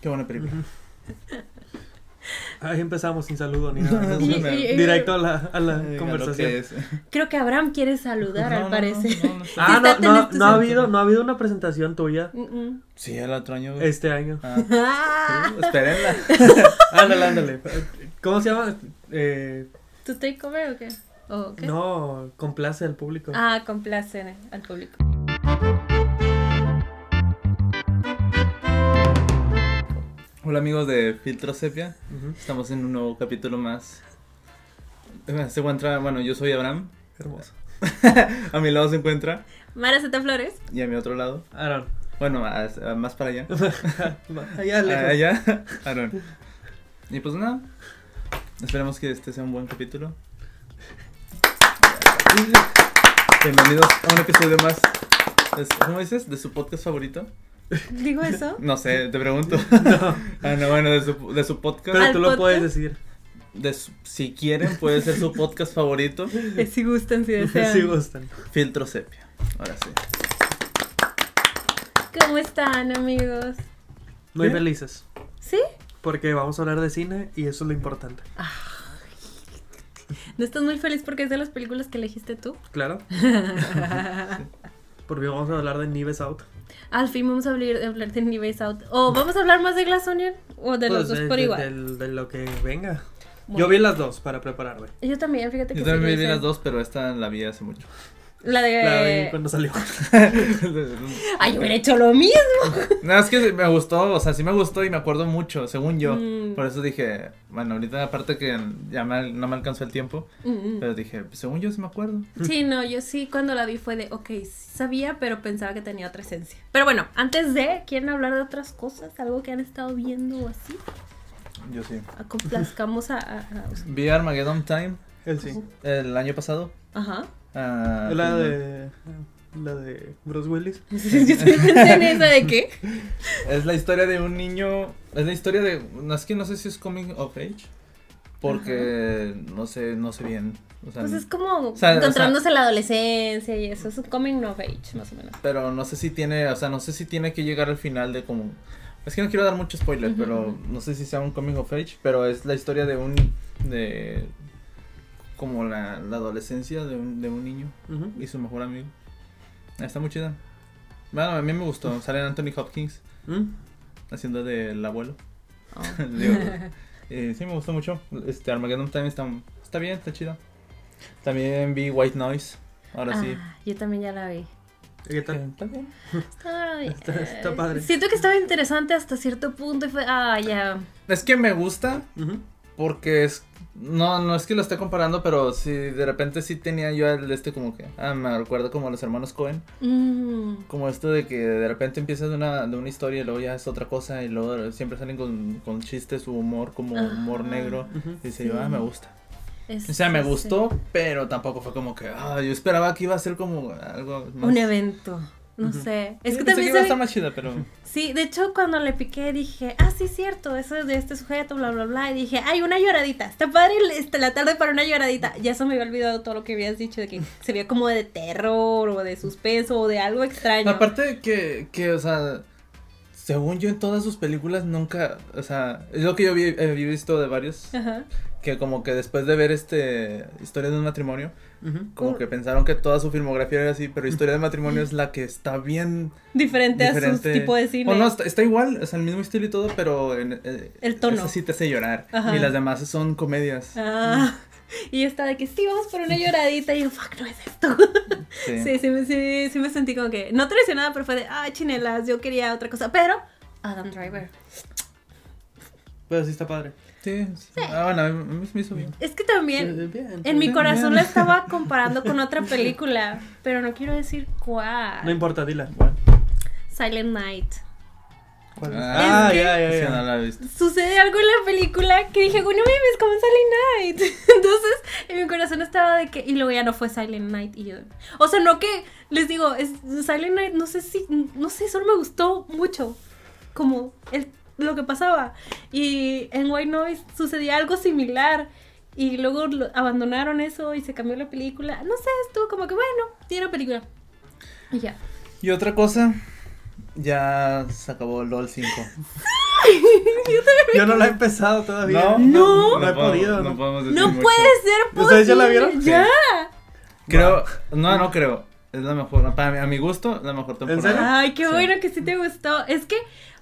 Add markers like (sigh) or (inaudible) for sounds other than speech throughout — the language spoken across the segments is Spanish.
Qué buena película. (laughs) Ahí empezamos sin saludo ni nada. Y- y- y- Directo a la, a conversación. que. Creo que Abraham quiere saludar, No, al no, parecer. no, no, (laughs) no. Ah, no, no, ha habido, no ha habido una presentación tuya. Sí, el otro año. este año. Ah, Ah, (laughs) sí, espérenla. Ándale, ándale. ¿Cómo se llama? Eh, ¿Tu takeover o qué? ¿O qué? no, complace al público. Ah, complace al público. Hola amigos de Filtro Sepia. Estamos en un nuevo capítulo más. Se encuentra, bueno, yo soy Abraham. Hermoso. (laughs) A mi lado se encuentra. Mara Zeta Flores. Y a mi otro lado. Aaron. Bueno, más, más para allá. (laughs) Allá lejos. Allá. (laughs) Aaron. Y pues nada. Esperemos que este sea un buen capítulo. Bienvenidos a un episodio más. ¿Cómo dices? ¿De su podcast favorito? (laughs) ¿Digo eso? No sé, te pregunto. (laughs) (laughs) Ah, no, bueno, de su, de su podcast. Pero ¿Al tú lo podcast? puedes decir. De su- si quieren, puede ser su podcast favorito. Si gustan, si desean. Si gustan. Filtro Sepia. Ahora sí. ¿Cómo están, amigos? Muy ¿Sí? felices. ¿Sí? Porque vamos a hablar de cine y eso es lo importante. ¿No estás muy feliz porque es de las películas que elegiste tú? Claro. Porque vamos a hablar de Nives Out. Al fin vamos a hablar, hablar de Nive's Out. ¿O vamos a hablar más de Glass Onion? ¿O de los Pues, dos de, por de- igual? de lo que venga. Bueno. Yo vi las dos para prepararme. Yo también, fíjate que Yo también vi las dos, pero esta la vi hace mucho. La de... La vi cuando salió. (laughs) Ay, yo hubiera hecho lo mismo. No, es que me gustó, o sea, sí me gustó y me acuerdo mucho, según yo. Mm. Por eso dije, bueno, ahorita aparte que ya me- no me alcanzó el tiempo, Mm, mm. pero dije, según yo sí me acuerdo. Sí, no, yo sí cuando la vi fue de, ok, sí sabía, pero pensaba que tenía otra esencia. Pero bueno, antes de, ¿quieren hablar de otras cosas? ¿Algo que han estado viendo o así? Yo sí. A- Complazcamos a... a- a- Vi Armageddon Time Él sí. el año pasado. Ajá. Ah, La de. La de Bruce Willis. yo pensé en esa de qué. Es la historia de un niño, es la historia de, no es que no sé si es coming of age, porque no sé, no sé bien. O sea, Pues es como sea, o encontrándose la adolescencia y eso, es un coming of age, más o menos. pero no sé si tiene, o sea, no sé si tiene que llegar al final de como es que no quiero dar mucho spoiler, pero no sé si sea un coming of age, pero es la historia de un de como la, la adolescencia de un, de un niño Ujú. y su mejor amigo. Ah, Está muy chida. Bueno, a mí me gustó. Sale Anthony Hopkins ¿Mm? haciendo del abuelo. (laughs) Oh. Digo, (laughs) eh, sí, me gustó mucho. Este Armageddon Time está, está bien, está chido. También vi White Noise. Ahora sí. Ah, yo también ya la vi. ¿Y ¿Qué Eh, tal? Está bien. Está, (laughs) Está- eh, está padre. Siento que estaba interesante hasta cierto punto y fue, ah, ya. Es que me gusta Ujú. Porque es. No, no es que lo esté comparando, pero sí, de repente sí tenía yo el de este como que. Ah, me recuerdo como a los hermanos Cohen. Mm. Como esto de que de repente empiezas de una, de una historia y luego ya es otra cosa y luego siempre salen con, con chistes o humor como humor negro. Y dice Sí. yo, ah, me gusta. Es- O sea, me sí, gustó, pero tampoco fue como que, ah, yo esperaba que iba a ser como algo más. Un evento. No Ujú. sé. Es Sí, que pensé también iba a estar más chida, pero. Sí, de hecho cuando le piqué dije, ah, sí, cierto, eso es de este sujeto, bla, bla, bla. Y dije, ay, una lloradita. Está padre este, la tarde para una lloradita. Ya se me había olvidado todo lo que habías dicho de que sería como de terror o de suspenso o de algo extraño. Aparte de que, que, o sea, según yo en todas sus películas nunca, o sea, es lo que yo vi- he visto de varios, Ajá. que como que después de ver este Historia de un matrimonio, Como que pensaron que toda su filmografía era así, pero Historia de matrimonio es la que está bien Diferente, a su tipo de cine. O no, está, está igual, o sea, el mismo estilo y todo, pero en, eh, El tono. esa sí te hace llorar. Ajá. Y las demás son comedias. Ah, y esta de que sí, vamos por una (laughs) lloradita. Y yo, fuck, no es esto. (laughs) Sí. Sí, sí, me- sí, sí me sentí como que, no traicionada, pero fue de, ah, chinelas, yo quería otra cosa. Pero, Adam Driver. Pero sí está padre. Sí, sí. Ah, bueno, a mí me hizo bien. Es que también, bien. en mi corazón bien. la estaba comparando con otra película, pero no quiero decir cuál. No importa, dila. Silent Night. ¿Cuál es? Ah, que- ya, ya, ya. no la he visto. Sucede algo en la película que dije, bueno, mames, como en Silent Night. (laughs) Entonces, en mi corazón estaba de que, y luego ya no fue Silent Night. Y yo, o sea, no que, les digo, es Silent Night, no sé si, no sé, solo me gustó mucho. Como el, lo que pasaba. Y en White Noise sucedía algo similar. Y luego lo- abandonaron eso y se cambió la película. No sé, estuvo como que, bueno, tiene una película. Y ya. Y otra cosa, ya se acabó LOL 5. (laughs) Yo no la he empezado todavía. No, No. No he podemos- podido, No no. podemos decir No mucho. puede ser posible. ¿Ustedes ya la vieron? Ya. Creo, no, no creo. Es la mejor, para mi, a mi gusto, la mejor temporada. Ay, qué Sí. bueno que sí te gustó. Es que,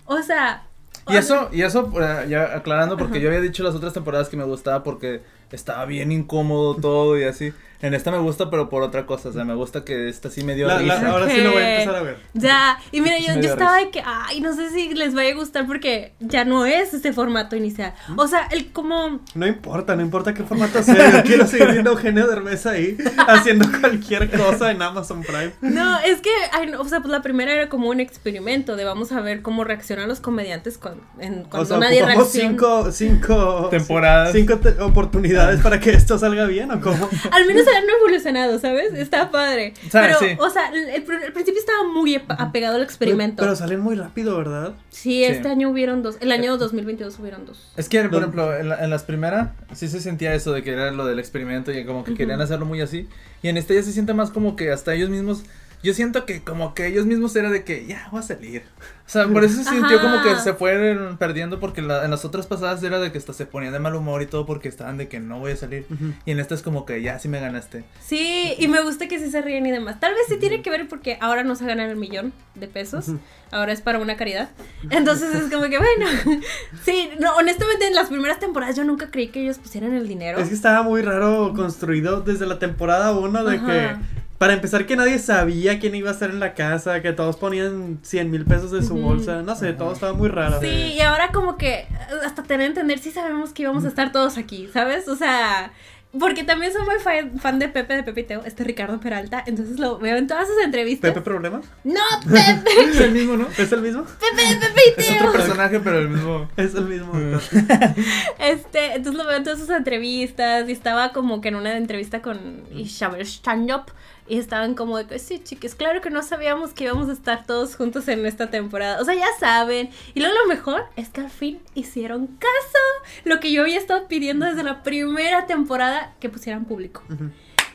o sea. Y eso, y eso, eh, ya aclarando, porque Ajá. yo había dicho las otras temporadas que me gustaba porque estaba bien incómodo todo y así. En esta me gusta, pero por otra cosa, o sea, me gusta que esta sí me dio La- la- risa. ahora sí lo voy a empezar a ver. Ya, y mira, yo, estaba de que, ay, no sé si les vaya a gustar porque ya no es ese formato inicial. O sea, el como, No importa, no importa qué formato sea. Yo quiero (laughs) seguir viendo Eugenio Derbez ahí (laughs) haciendo cualquier cosa en Amazon Prime. no, es que, ay, no, o sea, pues la primera era como un experimento de vamos a ver cómo reaccionan los comediantes cuando, en, O cuando sea, nadie reacciona. cinco, cinco Temporadas. Cinco te- oportunidades para que esto salga bien o cómo. (laughs) Al menos han evolucionado, ¿sabes? Está padre. O sea, pero, sí. o sea, el, el pr- el principio estaba muy ap- apegado al experimento. Pero salen muy rápido, ¿verdad? sí, este Sí. año hubieron dos. El año 2022 hubieron dos. Es que, por ejemplo, en, la- en las primeras sí se sentía eso de que era lo del experimento y como que querían hacerlo muy así. Y en este ya se siente más como que hasta ellos mismos. Yo siento que como que ellos mismos era de que ya voy a salir. O sea, por eso se sintió como que se fueron perdiendo porque la- en las otras pasadas era de que hasta se ponían de mal humor y todo porque estaban de que no voy a salir. Y en esta es como que ya sí me ganaste. Sí, y me gusta que sí se ríen y demás. Tal vez sí tiene que ver porque ahora no se ganan el millón de pesos. Ahora es para una caridad. Entonces es como que, bueno. (laughs) Sí, no, honestamente en las primeras temporadas yo nunca creí que ellos pusieran el dinero. Es que estaba muy raro construido desde la temporada 1 de Ajá. que, para empezar, que nadie sabía quién iba a estar en la casa, que todos ponían 100 mil pesos de su bolsa, no sé, todo estaba muy raro. Sí, y ahora como que eh, hasta tener a entender, sí sabemos que íbamos a estar todos aquí, ¿sabes? O sea, porque también soy muy fan, fan de Pepe, de Pepe y Teo, este Ricardo Peralta, entonces lo veo en todas sus entrevistas. ¿Pepe Problemas? No, Pepe, (laughs) Es el mismo, ¿no? ¿Es el mismo? Pepe, Pepe y Es otro Teo. personaje, pero el mismo. (laughs) Es el mismo. (laughs) Este, entonces lo veo en todas sus entrevistas y estaba como que en una entrevista con Isabel Stand-Up y estaban como de que sí, chiques, claro que no sabíamos que íbamos a estar todos juntos en esta temporada. O sea, ya saben. Y luego lo mejor es que al fin hicieron caso. Lo que yo había estado pidiendo desde la primera temporada que pusieran público.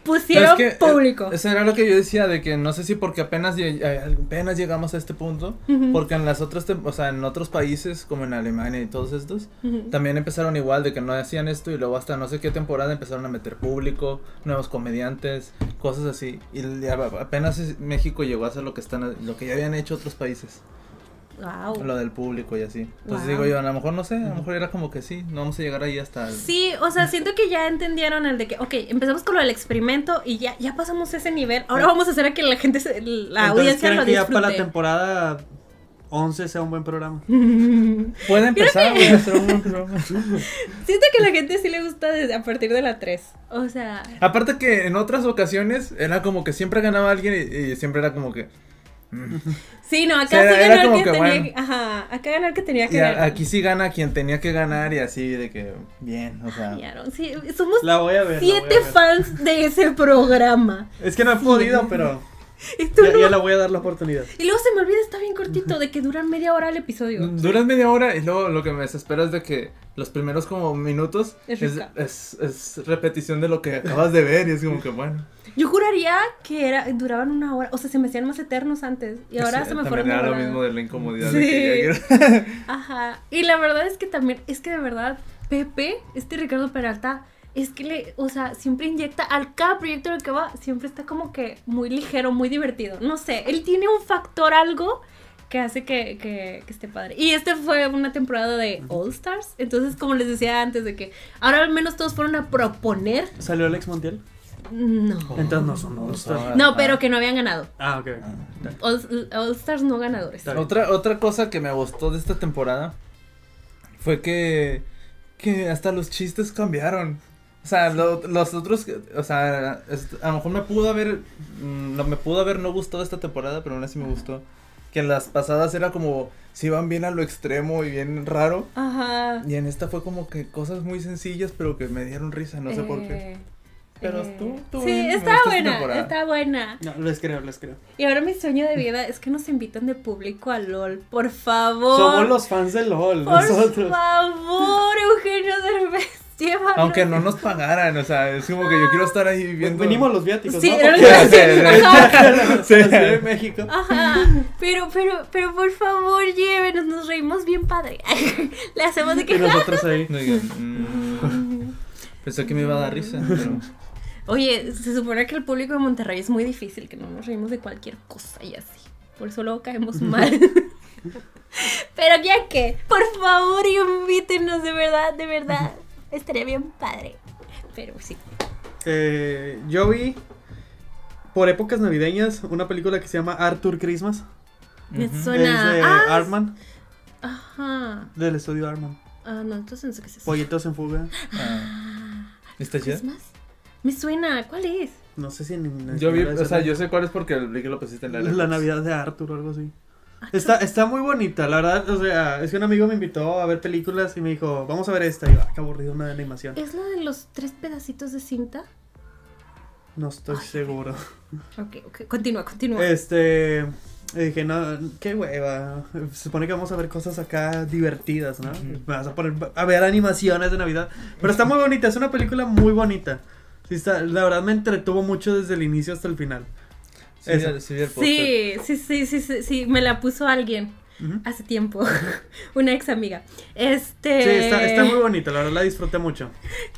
Pusieron es que, público. eh, Eso era lo que yo decía, de que no sé si porque apenas, eh, apenas llegamos a este punto, porque en las otras, o sea, en otros países, como en Alemania y todos estos, también empezaron igual, de que no hacían esto y luego hasta no sé qué temporada empezaron a meter público, nuevos comediantes, cosas así. Y apenas México llegó a hacer lo que están, lo que ya habían hecho otros países, Wow. lo del público y así. Entonces Wow. digo yo, a lo mejor no sé, a lo mejor era como que sí, no vamos a llegar ahí hasta... el- Sí, o sea, siento que ya entendieron el de que, ok, empezamos con lo del experimento y ya, ya pasamos ese nivel. Ahora vamos a hacer a que la gente, se- la Entonces, audiencia ¿creen lo que ya para la disfrute. temporada 11 sea un buen programa? (laughs) Puede empezar, güey, a hacer un buen programa. (laughs) Siento que a la gente sí le gusta desde a partir de la 3. O sea, Aparte que en otras ocasiones era como que siempre ganaba alguien y, y siempre era como que... mm. (laughs) sí, no, acá Sí, el como que, que, tenía bueno. que- Ajá, acá ganó el que tenía que ganar. aquí sí gana quien tenía que ganar y así de que bien, o sea... Ay, Aaron, sí, somos La voy a ver. la voy a siete ver. fans de ese programa. Es que no he podido, pero ya, no- ya la voy a dar la oportunidad. y luego se me olvida, está bien cortito, de que duran media hora el episodio. Duras media hora y luego lo que me desespera es de que los primeros como minutos Es es, rica. es, es repetición de lo que acabas de ver y es como que bueno. Yo juraría que era, duraban una hora, o sea, se me hacían más eternos antes. Y ahora Sí, se me fueron era lo mismo de la incomodidad Sí. de que (laughs) Ajá. Y la verdad es que también, es que de verdad, Pepe, este Ricardo Peralta, es que le, o sea, siempre inyecta al cada proyecto en el que va, siempre está como que muy ligero, muy divertido. No sé, él tiene un factor algo que hace que, que, que esté padre. Y este fue una temporada de All Stars. Entonces, como les decía antes, de que ahora al menos todos fueron a proponer. ¿Salió Alex Montiel? No. Entonces no son All Stars. No, pero que no habían ganado. Ah, ok. All, All Stars no ganadores. Otra, otra cosa que me gustó de esta temporada fue que, que hasta los chistes cambiaron. O sea, lo- los otros, o sea, es- a lo mejor me pudo haber, mm, no me pudo haber no gustado esta temporada, pero aún así me gustó. Que en las pasadas era como, si iban bien a lo extremo y bien raro. Ajá. Y en esta fue como que cosas muy sencillas, pero que me dieron risa, no sé por qué. Pero eh, tú- tú Sí, bien, está buena, temporada. está buena. No, les creo, les creo. Y ahora mi sueño de vida es que nos invitan de público a LOL, por favor. Somos los fans de LOL, Por nosotros. favor, Eugenio Derbez, (laughs) llévanos. Aunque no nos pagaran, o sea, es como que yo quiero estar ahí viviendo. Venimos los viáticos, Sí, ¿no? era lo que (laughs) Sí, sí, de México. Ajá, pero, pero, pero por favor, llévenos, nos reímos bien padre. (laughs) Le hacemos de Y que. nosotros ahí. No mm, pensé que me iba a dar risa, pero. Oye, se supone que el público de Monterrey es muy difícil, que no nos reímos de cualquier cosa y así. Por eso luego caemos (laughs) mal. (laughs) pero ya que, por favor, invítenos, de verdad, de verdad. Estaría bien padre. Pero sí. Eh, yo vi por épocas navideñas una película que se llama Arthur Christmas. Me suena. Es de ah, Artman, Ajá. del estudio Artman. Ah, no, entonces no sé qué es eso. Pollitos en fuga. Ah, ¿Está chida? ¿Christmas? Me suena, ¿cuál es? No sé si en, Yo vi, o sea, yo sé cuál es porque vi que lo pusiste en la La. Navidad de Arthur o algo así. Está, está muy bonita, la verdad, o sea, es que un amigo me invitó a ver películas y me dijo, vamos a ver esta, y yo, "Ah, qué aburrido una de animación. ¿Es la de los tres pedacitos de cinta? No estoy seguro. Ok, ok, continúa, continúa. Este, y dije, no, qué hueva, se supone que vamos a ver cosas acá divertidas, ¿no? Me vas a poner a ver animaciones de Navidad, pero está muy bonita, es una película muy bonita. Sí está, la verdad me entretuvo mucho desde el inicio hasta el final. Sí, el- sí, el. Sí, sí, sí, sí, sí, sí, me la puso alguien hace tiempo, (laughs) una ex amiga. Este... Sí, está, está muy bonita, la verdad la disfruté mucho.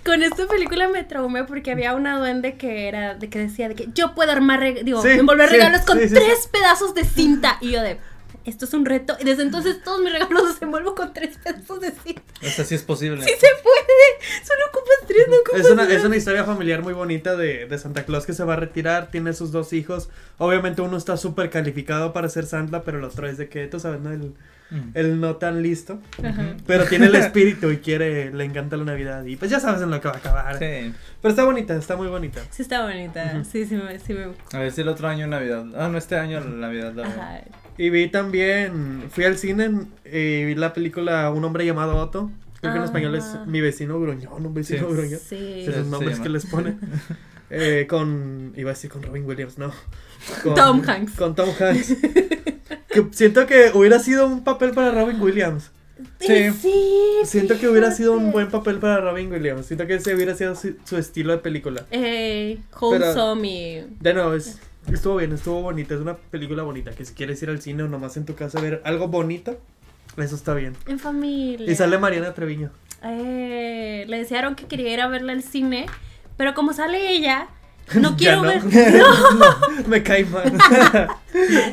Con esta película me traumé porque había una duende que era, de que decía de que yo puedo armar, reg- digo, Sí, envolver sí, regalos con sí, sí, tres pedazos de cinta. Y yo de, esto es un reto. Y desde entonces todos mis regalos los envuelvo con tres pedazos de cinta. O sea, sí es posible. Sí se puede. Solo ocupas tres, no ocupas Es una, es una historia familiar muy bonita de, de Santa Claus que se va a retirar, tiene sus dos hijos. Obviamente uno está súper calificado para ser Santa, pero el otro es de que, tú sabes, ¿no? El, Mm. el no tan listo. Ajá. Pero tiene el (laughs) espíritu y quiere, le encanta la Navidad. Y pues ya sabes en lo que va a acabar. Sí. Pero está bonita, está muy bonita. Sí está bonita. Sí, sí me, sí me. A ver si el otro año Navidad. Ah, no, este año la Navidad la. Y vi también, fui al cine y vi la película Un hombre llamado Otto. Creo que en Ah. español es Mi vecino gruñón, un vecino Sí. gruñón. Sí. los nombres que les pone. (laughs) Eh, con, iba a decir con Robin Williams, no. Con- Tom Hanks. Con Tom Hanks. (laughs) que siento que hubiera sido un papel para Robin Williams. Sí. Sí, Siento que hubiera sido un buen papel para Robin Williams. Siento que ese hubiera sido su, su estilo de película. Eh, wholesome y. De nuevo, es- estuvo bien, estuvo bonita. Es una película bonita. Que si quieres ir al cine o nomás en tu casa a ver algo bonito, eso está bien. En familia. Y sale Mariana Treviño. Eh, le desearon que quería ir a verla al cine, pero como sale ella, (laughs) no quiero no. ver. (laughs) (laughs) Me cae mal.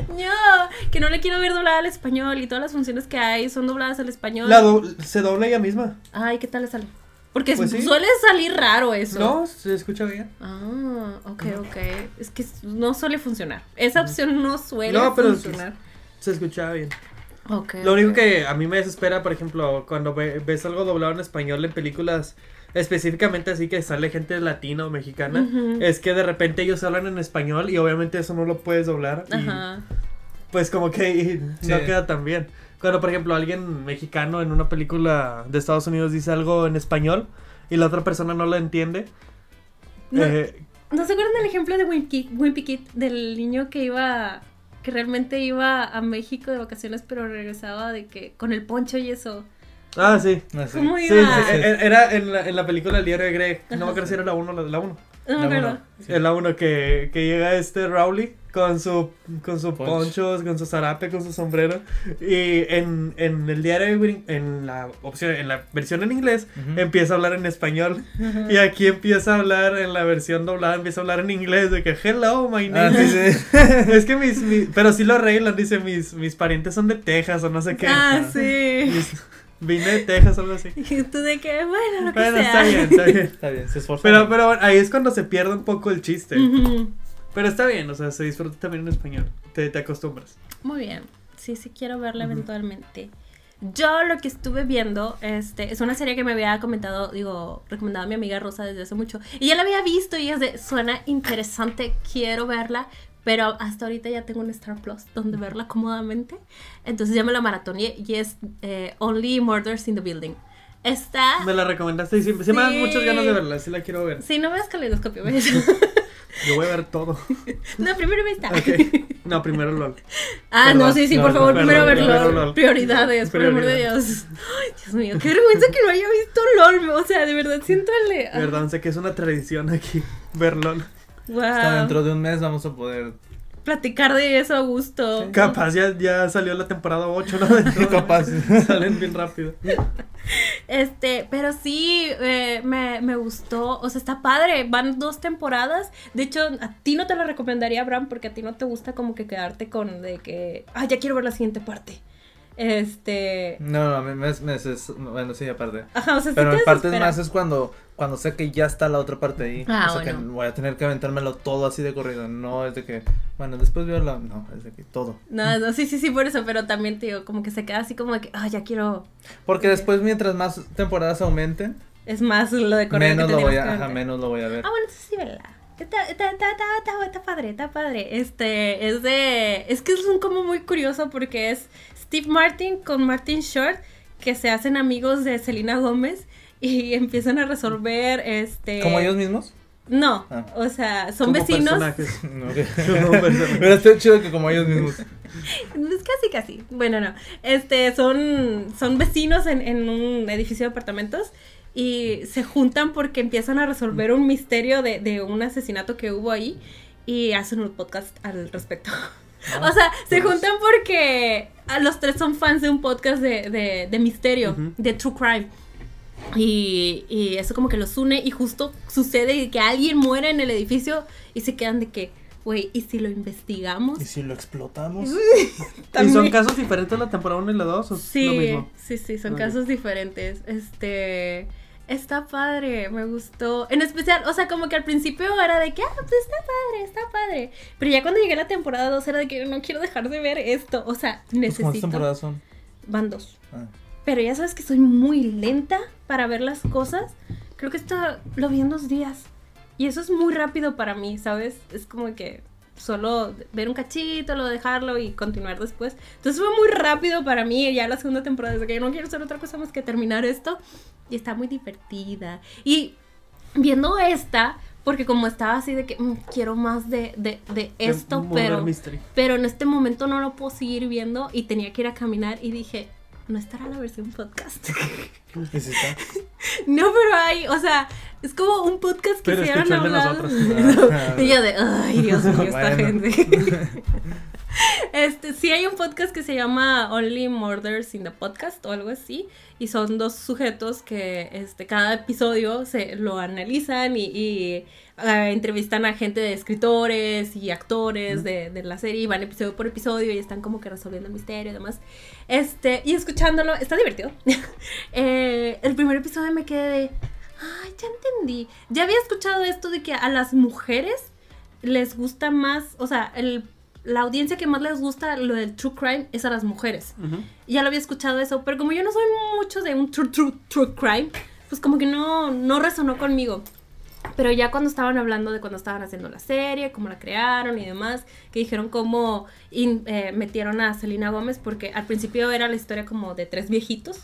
No, que no le quiero ver doblada al español y todas las funciones que hay son dobladas al español. La do- se dobla ella misma. Ay, ¿qué tal le sale? Porque Pues sí. suele salir raro eso. No, se escucha bien. Ah, ok, ok. Es que no suele funcionar. Esa opción no suele No, pero- funcionar. Se escuchaba bien. Ok, Lo único que a mí me desespera, por ejemplo, cuando ve- ves algo doblado en español en películas, específicamente así que sale gente latina o mexicana, es que de repente ellos hablan en español y obviamente eso no lo puedes doblar. y, Ajá. pues como que no Sí. queda tan bien. Cuando, por ejemplo, alguien mexicano en una película de Estados Unidos dice algo en español y la otra persona no lo entiende. No, eh, ¿No se acuerdan del ejemplo de Wimpy, Wimpy Kid? Del niño que iba, que realmente iba a México de vacaciones, pero regresaba de que con el poncho y eso. ah, sí. Ah, sí. ¿Cómo Sí, iba? sí, e- era en la, en la película El diario de Greg. No me acuerdo si era la 1 o la de la 1. No me La acuerdo. Sí. La 1 que, que llega este Rowley con su con su Poncho. ponchos, con su zarape, con su sombrero. Y en, en el diario en la opción, en la versión en inglés, empieza a hablar en español. Y aquí empieza a hablar en la versión doblada, empieza a hablar en inglés de que hello, my Ah, name sí, is-" sí. (laughs) (laughs) Es que mis, mis- pero sí lo arreglan, dice mis, mis parientes son de Texas o no sé qué. Ah, sí. Mis- vine de Texas o algo así. Y tú de que, bueno, lo que Bueno, sea. está bien, está bien. Está bien, se esforzó. Pero, pero bueno, ahí es cuando se pierde un poco el chiste. Ujú. Pero está bien, o sea, se disfruta también en español. Te, te acostumbras. Muy bien. Sí, sí quiero verla Ujú. eventualmente. Yo lo que estuve viendo, este, es una serie que me había comentado, digo, recomendado a mi amiga Rosa desde hace mucho. Y ya la había visto y es de, suena interesante, quiero verla. Pero hasta ahorita ya tengo un Star Plus donde verla cómodamente. Entonces ya me la maratoné y es eh, Only Murders in the Building. Está... Me la recomendaste y siempre, sí me dan muchas ganas de verla, sí la quiero ver. Sí, no veas caleidoscopio, (laughs) ¿ves? (laughs) Yo voy a ver todo. (laughs) No, primero ve esta. Ok. No, primero LOL. Ah, Perdón, no, sí, sí, no, por favor, perdón, primero perdón, verlo. LOL. Prioridades, por el amor de Dios. Ay, Dios mío, qué vergüenza que no haya visto LOL. O sea, de verdad, siento el. Verdad, sé que es una tradición aquí ver LOL. Wow. Hasta dentro de un mes vamos a poder. Platicar de eso a gusto. Capaz ya, ya salió la temporada 8, ¿no? (laughs) Capaz. (laughs) Salen bien rápido. Este, pero sí, eh, me, me gustó, o sea, está padre, van dos temporadas, de hecho, a ti no te lo recomendaría, Abraham, porque a ti no te gusta como que quedarte con de que, ah, ya quiero ver la siguiente parte. Este, No, no, a mí me, me- es- bueno, sí, aparte. ajá, o sea, sí Pero te en partes desespera. más es cuando, cuando sé que ya está la otra parte ahí. Ah, o sea que bueno. voy a tener que aventármelo todo así de corrido. No es de que, bueno, después veo la. No, es de que todo. No, no, sí, sí, sí, por eso, pero también te digo, como que se queda así como de que, ah, ya quiero, Porque después, mientras más temporadas aumenten, es más lo de correr menos que lo voy a, que ajá, menos lo voy a ver. Ah, bueno, entonces sí, ¿verdad? Está, está, está, está, está, está padre, está padre. Este, es de. Es que es un como muy curioso porque es Steve Martin con Martin Short que se hacen amigos de Selena Gómez y (laughs) empiezan a resolver este. ¿Como ellos mismos? No, Ah. o sea, son Como vecinos. personajes. (laughs) No. (laughs) Pero está chido que como ellos mismos. Es casi, casi. Bueno, no. Este, son, son vecinos en, en un edificio de apartamentos y se juntan porque empiezan a resolver un misterio de, de un asesinato que hubo ahí y hacen un podcast al respecto. Ah, o sea, se pues. juntan porque los tres son fans de un podcast de, de, de misterio, de true crime. Y, y eso como que los une y justo sucede que alguien muere en el edificio y se quedan de que, güey, ¿y si lo investigamos? ¿Y si lo explotamos? (laughs) ¿Y son casos diferentes la temporada 1 y la 2? ¿O es lo Sí, sí, sí, son casos diferentes. Este, está padre, me gustó. En especial, o sea, como que al principio era de que, ah, pues está padre, está padre. Pero ya cuando llegué a la temporada 2 era de que no quiero dejar de ver esto. O sea, Pues, ¿Cuántas necesito. temporadas son? Van dos. Ah. Pero ya sabes que soy muy lenta para ver las cosas. Creo que esto lo vi en dos días. Y eso es muy rápido para mí, ¿sabes? Es como que solo ver un cachito, luego dejarlo y continuar después. Entonces fue muy rápido para mí. Ya la segunda temporada, desde que yo no quiero hacer otra cosa más que terminar esto. Y está muy divertida. Y viendo esta, porque como estaba así de que "Mm, quiero más de, de, de esto, pero Mystery. pero en este momento no lo puedo seguir viendo y tenía que ir a caminar y dije, no estará la versión podcast. ¿Y si está? no, pero hay, o sea, es como un podcast que nosotros. Ah, (laughs) y yo de, ay, Dios mío, esta Bueno. gente. (laughs) Este, sí hay un podcast que se llama Only Murders in the Podcast o algo así. Y son dos sujetos que este, cada episodio se lo analizan y, y, ah, entrevistan a gente de escritores y actores de, de la serie y van episodio por episodio y están como que resolviendo el misterio y demás. Este, y escuchándolo, está divertido. (laughs) Eh, el primer episodio me quedé de, ay, ya entendí. Ya había escuchado esto de que a las mujeres les gusta más, o sea, el, la audiencia que más les gusta lo del true crime es a las mujeres. Ujú. Y ya lo había escuchado eso, pero como yo no soy mucho de un true, true, true crime, pues como que no, no resonó conmigo. Pero ya cuando estaban hablando de cuando estaban haciendo la serie, cómo la crearon y demás, que dijeron cómo in- eh, metieron a Selena Gómez, porque al principio era la historia como de tres viejitos.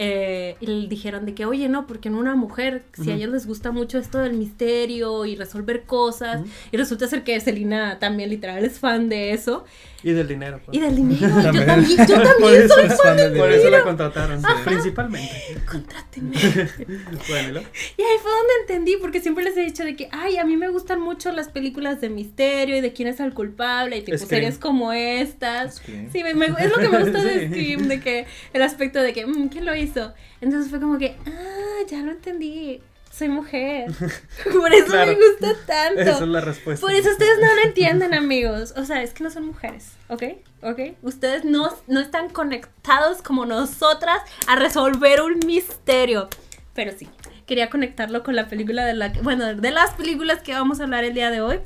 eh, y dijeron de que, oye, no, porque en una mujer, si a ellos les gusta mucho esto del misterio y resolver cosas, y resulta ser que Selena también literal es fan de eso, Y del dinero. pues. y del dinero, yo También. también, yo Por también eso soy fan fan del del Por dinero. eso la contrataron, Ajá. principalmente. Contrátenme. (laughs) Bueno, ¿y ahí fue donde entendí, porque siempre les he dicho de que, ay, a mí me gustan mucho las películas de misterio y de quién es el culpable y tipo Scream. series como estas. Scream. Sí, me- me- es lo que me gusta de. (laughs) Scream, de que el aspecto de que, "Mm, ¿quién lo hizo? Entonces fue como que, ah, ya lo entendí, soy mujer. (laughs) Por eso Claro. me gusta tanto. Esa es la respuesta. Por eso ustedes no lo entienden, amigos. O sea, es que no son mujeres, ¿ok? ¿Ok? Ustedes no, no están conectados como nosotras a resolver un misterio. Pero sí, quería conectarlo con la película de la que, bueno, de las películas que vamos a hablar el día de hoy,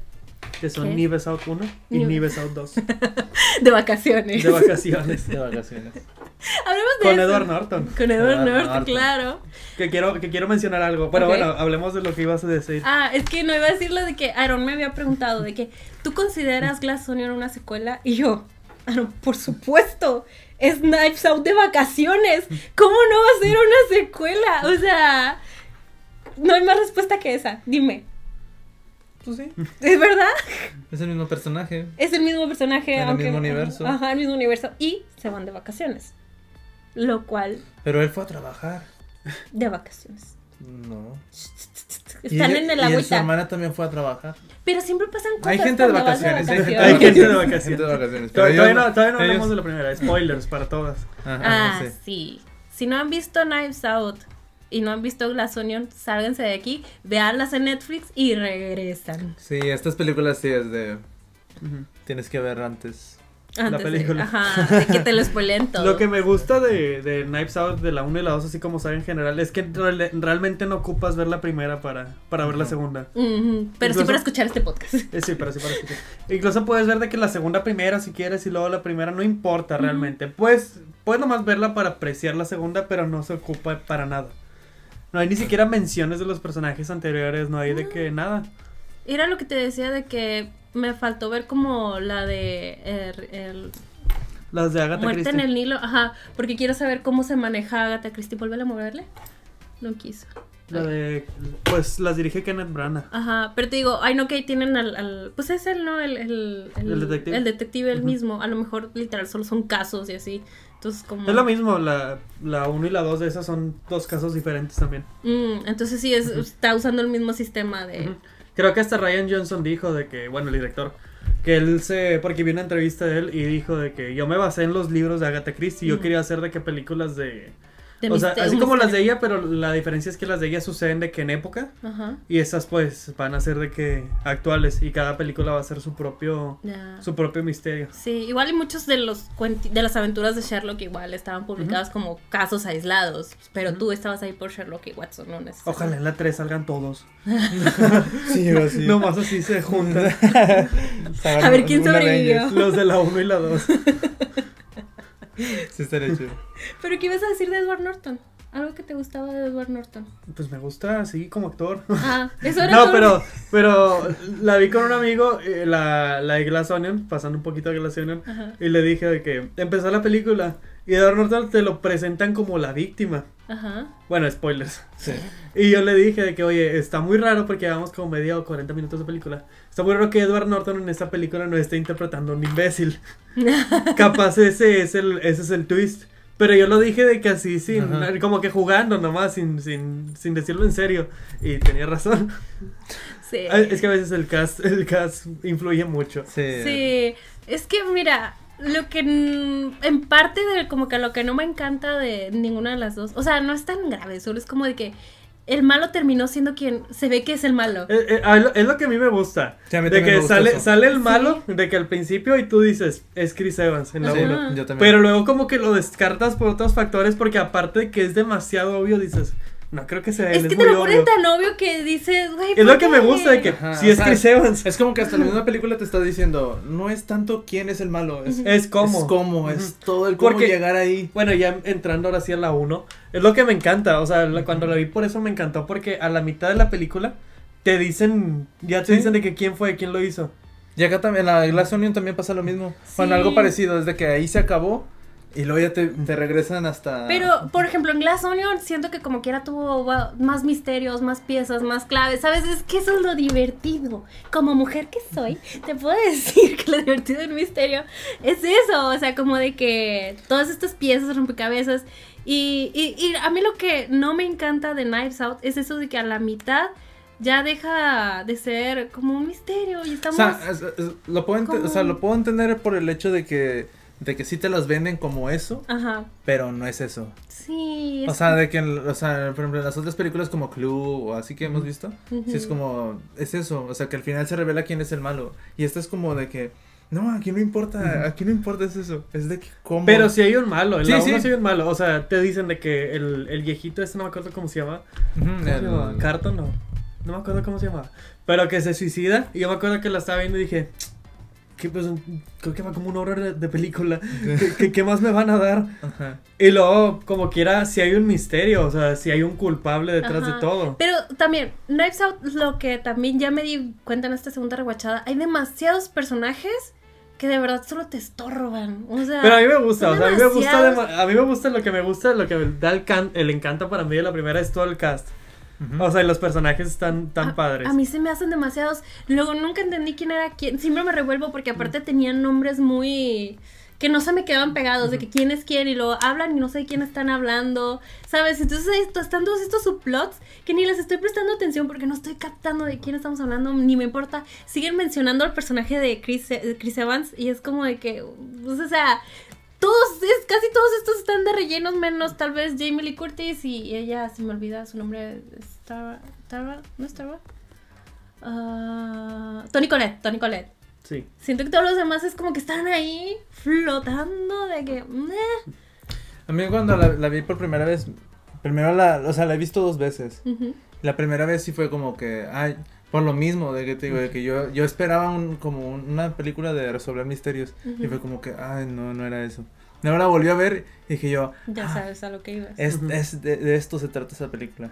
Que son ¿Qué? Nives Out 1 y Nives. Nives Out 2. (laughs) de vacaciones. De vacaciones. De vacaciones. Hablemos de Con eso. Edward Norton. Con Edward Edward Norton, Norton. claro. Que quiero, que quiero mencionar algo. Pero bueno, hablemos de lo que ibas a decir. Ah, es que no iba a decir lo de que Aaron me había preguntado de que tú consideras Glass Onion una secuela y yo, Aaron, por supuesto, es Knives Out de vacaciones. ¿Cómo no va a ser una secuela? O sea, no hay más respuesta que esa. Dime. Pues sí. (laughs) ¿Es verdad? Es el mismo personaje. Es el mismo personaje. En el mismo universo. Ajá, el mismo universo. Y se van de vacaciones. Lo cual, Pero él fue a trabajar. de vacaciones. No. Están y, en el y su agüita. hermana también fue a trabajar. Pero siempre pasan cosas. Hay gente de vacaciones. hay gente de vacaciones. Gente de vacaciones. pero Todavía, no, todavía no ellos- hablamos de la primera. Spoilers para todas. Ajá, Ah, sí. Si no han visto Knives Out y no han visto Glass Onion, sálganse de aquí, veanlas en Netflix y regresan. Sí, estas películas sí es de. Tienes que ver antes. Antes de- película. ajá, (laughs) de que te lo spoileen todo. Lo que me gusta de, de Knives Out, de la 1 y la 2, así como sabe en general, es que real- realmente no ocupas ver la primera para, para ver la segunda. Pero sí para escuchar este podcast. Eh, sí, pero sí para escuchar. Incluso puedes ver de que la segunda primera si quieres y luego la primera no importa realmente. Puedes, puedes nomás verla para apreciar la segunda, pero no se ocupa para nada. No hay ni siquiera menciones de los personajes anteriores, no hay de que nada. Era lo que te decía de que me faltó ver como la de el, el Las de Agatha Muerte Christie. en el Nilo, ajá, porque quiero saber cómo se maneja Agatha Christie. ¿Vuelve a moverle? No quiso. La de, pues las dirige Kenneth Branagh. Ajá, pero te digo, ay no, que tienen al, al- pues es él, ¿no? El, el, El detective. El detective él mismo, a lo mejor literal solo son casos y así. Entonces como... Es lo mismo, la, la 1 y la 2 de esas son dos casos diferentes también. Mm, entonces sí, es, está usando el mismo sistema de... Creo que hasta Ryan Johnson dijo de que, bueno, el director, que él se, porque vi una entrevista de él y dijo de que yo me basé en los libros de Agatha Christie, yo Ujú. quería hacer de que películas de... de o sea, así como las de ella, pero la diferencia es que las de ella suceden de que en época Ajá, y esas pues van a ser de que actuales y cada película va a ser su propio, ya. su propio misterio. Sí, igual y muchos de los de las aventuras de Sherlock igual estaban publicadas como casos aislados, pero tú estabas ahí por Sherlock y Watson, no. Ojalá en la 3 salgan todos. (laughs) Sí, así. Nomás así se juntan (laughs) A ver quién sobrevivió. los de la 1 y la 2. (laughs) Sí, estaría chido. (laughs) Pero ¿qué ibas a decir de Edward Norton? Algo que te gustaba de Edward Norton. Pues me gusta así como actor. Ah, eso (laughs) era No, todo. pero, pero la vi con un amigo, eh, la, la de Glass Onion, pasando un poquito de Glass Onion, Ajá, y le dije de que empezó la película y Edward Norton te lo presentan como la víctima. ajá. Bueno, spoilers. Sí. Y yo le dije de que, oye, está muy raro porque llevamos como media o 40 minutos de película. Está muy raro que Edward Norton en esta película no esté interpretando a un imbécil. (laughs) Capaz ese es el, ese es el twist. Pero yo lo dije de que así, sin, Ajá. como que jugando nomás, sin, sin, sin decirlo en serio. Y tenía razón. Sí. Ah, Es que a veces el cast, el cast influye mucho. Sí. Sí, es que mira, lo que en parte de como que lo que no me encanta de ninguna de las dos, o sea, no es tan grave, solo es como de que el malo terminó siendo quien se ve que es el malo. Eh, eh, ah, es lo- que a mí me gusta. Sí, a mí de que gusta sale, eso. sale el malo, de que al principio y tú dices, es Chris Evans en la. Sí, 1. yo también. Pero luego como que lo descartas por otros factores porque aparte de que es demasiado obvio dices, no creo que sea él, es es, que te lo ponen tan obvio que dices, güey, Es ¿por lo que me gusta de que Ajá, si es o sea, Chris Evans, Es como que hasta la misma película te está diciendo, no es tanto quién es el malo, es, es como. es cómo, es todo el cómo Porque- llegar ahí. Bueno, ya entrando ahora sí a la 1, es lo que me encanta, o sea, la- cuando la vi por eso me encantó porque a la mitad de la película te dicen, ya te Sí. dicen de que quién fue, quién lo hizo. Y acá también, en la Glass Onion también pasa lo mismo. Bueno, Sí. algo parecido, desde que ahí se acabó y luego ya te, te regresan hasta... Pero, por ejemplo, en Glass Onion siento que como quiera tuvo más misterios, más piezas, más claves, ¿sabes? Es que eso es lo divertido. Como mujer que soy, te puedo (laughs) decir que lo divertido del misterio es eso, o sea, como de que todas estas piezas, rompecabezas, y, y, y a mí lo que no me encanta de Knives Out es eso de que a la mitad ya deja de ser como un misterio y O estamos... sea, es- es- lo puedo, o sea, lo puedo entender por el hecho de que, de que sí te las venden como eso, Ajá, pero no es eso. sí. O es- sea, de que, o sea, por ejemplo, en las otras películas como Clue o así que hemos visto, sí es como, es eso, o sea, que al final se revela quién es el malo. Y esta es como de que, no, aquí no importa, aquí no importa es eso, es de que cómo. Pero si hay un malo, en Sí, la sí. 1 sí hay un malo, o sea, te dicen de que el, el viejito este no me acuerdo cómo se llama. ¿Cómo se el-? Carton, no. No me acuerdo cómo se llamaba. Pero que se suicida. Y yo me acuerdo que la estaba viendo y dije. Que pues, creo que va como una hora de, de película. ¿Qué, qué, qué más me van a dar? Ajá. Y luego, como quiera, si hay un misterio. O sea, si hay un culpable detrás Ajá. de todo. Pero también, Knives Out, lo que también ya me di cuenta en esta segunda reguachada, hay demasiados personajes que de verdad solo te estorban. O sea, Pero a mí me gusta, o sea, a mí me gusta, a mí me gusta lo que me gusta, lo que me da el, can- el encanto para mí de la primera es todo el cast. O sea, y los personajes están tan A- padres. A mí se me hacen demasiados. Luego nunca entendí quién era quién. Siempre me revuelvo porque aparte tenían nombres muy que no se me quedaban pegados de que quién es quién y luego hablan y no sé de quién están hablando, ¿sabes? Entonces esto, están todos estos subplots que ni les estoy prestando atención porque no estoy captando de quién estamos hablando, ni me importa. Siguen mencionando al personaje de Chris, de Chris Evans y es como de que, pues, o sea, todos, es, casi todos estos están de rellenos, menos tal vez Jamie Lee Curtis y ella, se me olvida su nombre, Star, Tara, ¿no es Tara? Ah, Tony Colette, Tony Colette. Sí. Siento que todos los demás es como que están ahí flotando de que... A mí cuando la, la vi por primera vez, primero la, o sea, la he visto dos veces. La primera vez sí fue como que, ay, por lo mismo, de que te digo, de que yo, yo esperaba un, como un- una película de resolver misterios. Y fue como que, ay, no, no era eso. Y ahora volví a ver y dije yo, Ya "Ah, sabes a lo que ibas. es, es de, de esto se trata esa película.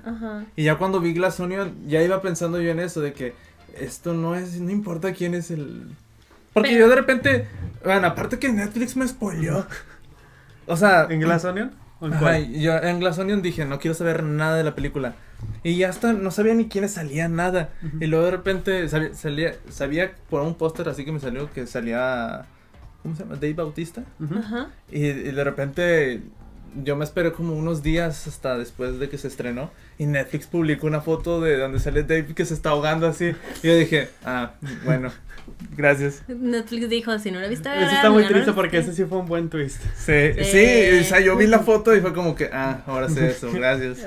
Y ya cuando vi Glass Onion, ya iba pensando yo en eso, de que esto no es, no importa quién es el... Porque Pero- yo de repente, bueno, aparte que Netflix me spoileó. O sea... ¿En Glass Onion? ¿O en Ajá, cuál? y yo en Glass Onion dije, no quiero saber nada de la película. Y ya hasta no sabía ni quiénes salían, nada. Y luego de repente sabía, salía, sabía por un póster así que me salió que salía, ¿cómo se llama? Dave Bautista. Ajá. Y, y de repente yo me esperé como unos días hasta después de que se estrenó. Y Netflix publicó una foto de donde sale Dave que se está ahogando así. Y yo dije, ah, bueno, gracias. Netflix dijo, si no lo viste, Eso está muy triste porque ese sí fue un buen twist. Sí, Sí. sí, o sea, yo vi la foto y fue como que, ah, ahora sé eso, (laughs) gracias.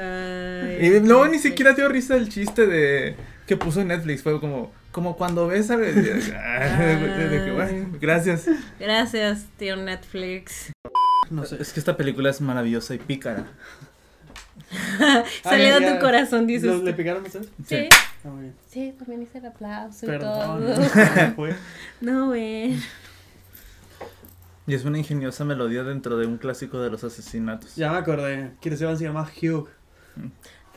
Y luego ni siquiera dio risa el chiste de que puso Netflix. Fue como, como cuando ves a. (laughs) bueno, gracias. Gracias, tío Netflix. No sé. Es que esta película es maravillosa y pícara. Salió Ah, de ya. tu corazón, dices. ¿Los- tú. ¿Le picaron ustedes? Sí. Ah. Sí, también hice el aplauso y Perdón. (laughs) No, güey. Y es una ingeniosa melodía dentro de un clásico de los asesinatos. Ya me acordé. Evans se llama Hugh.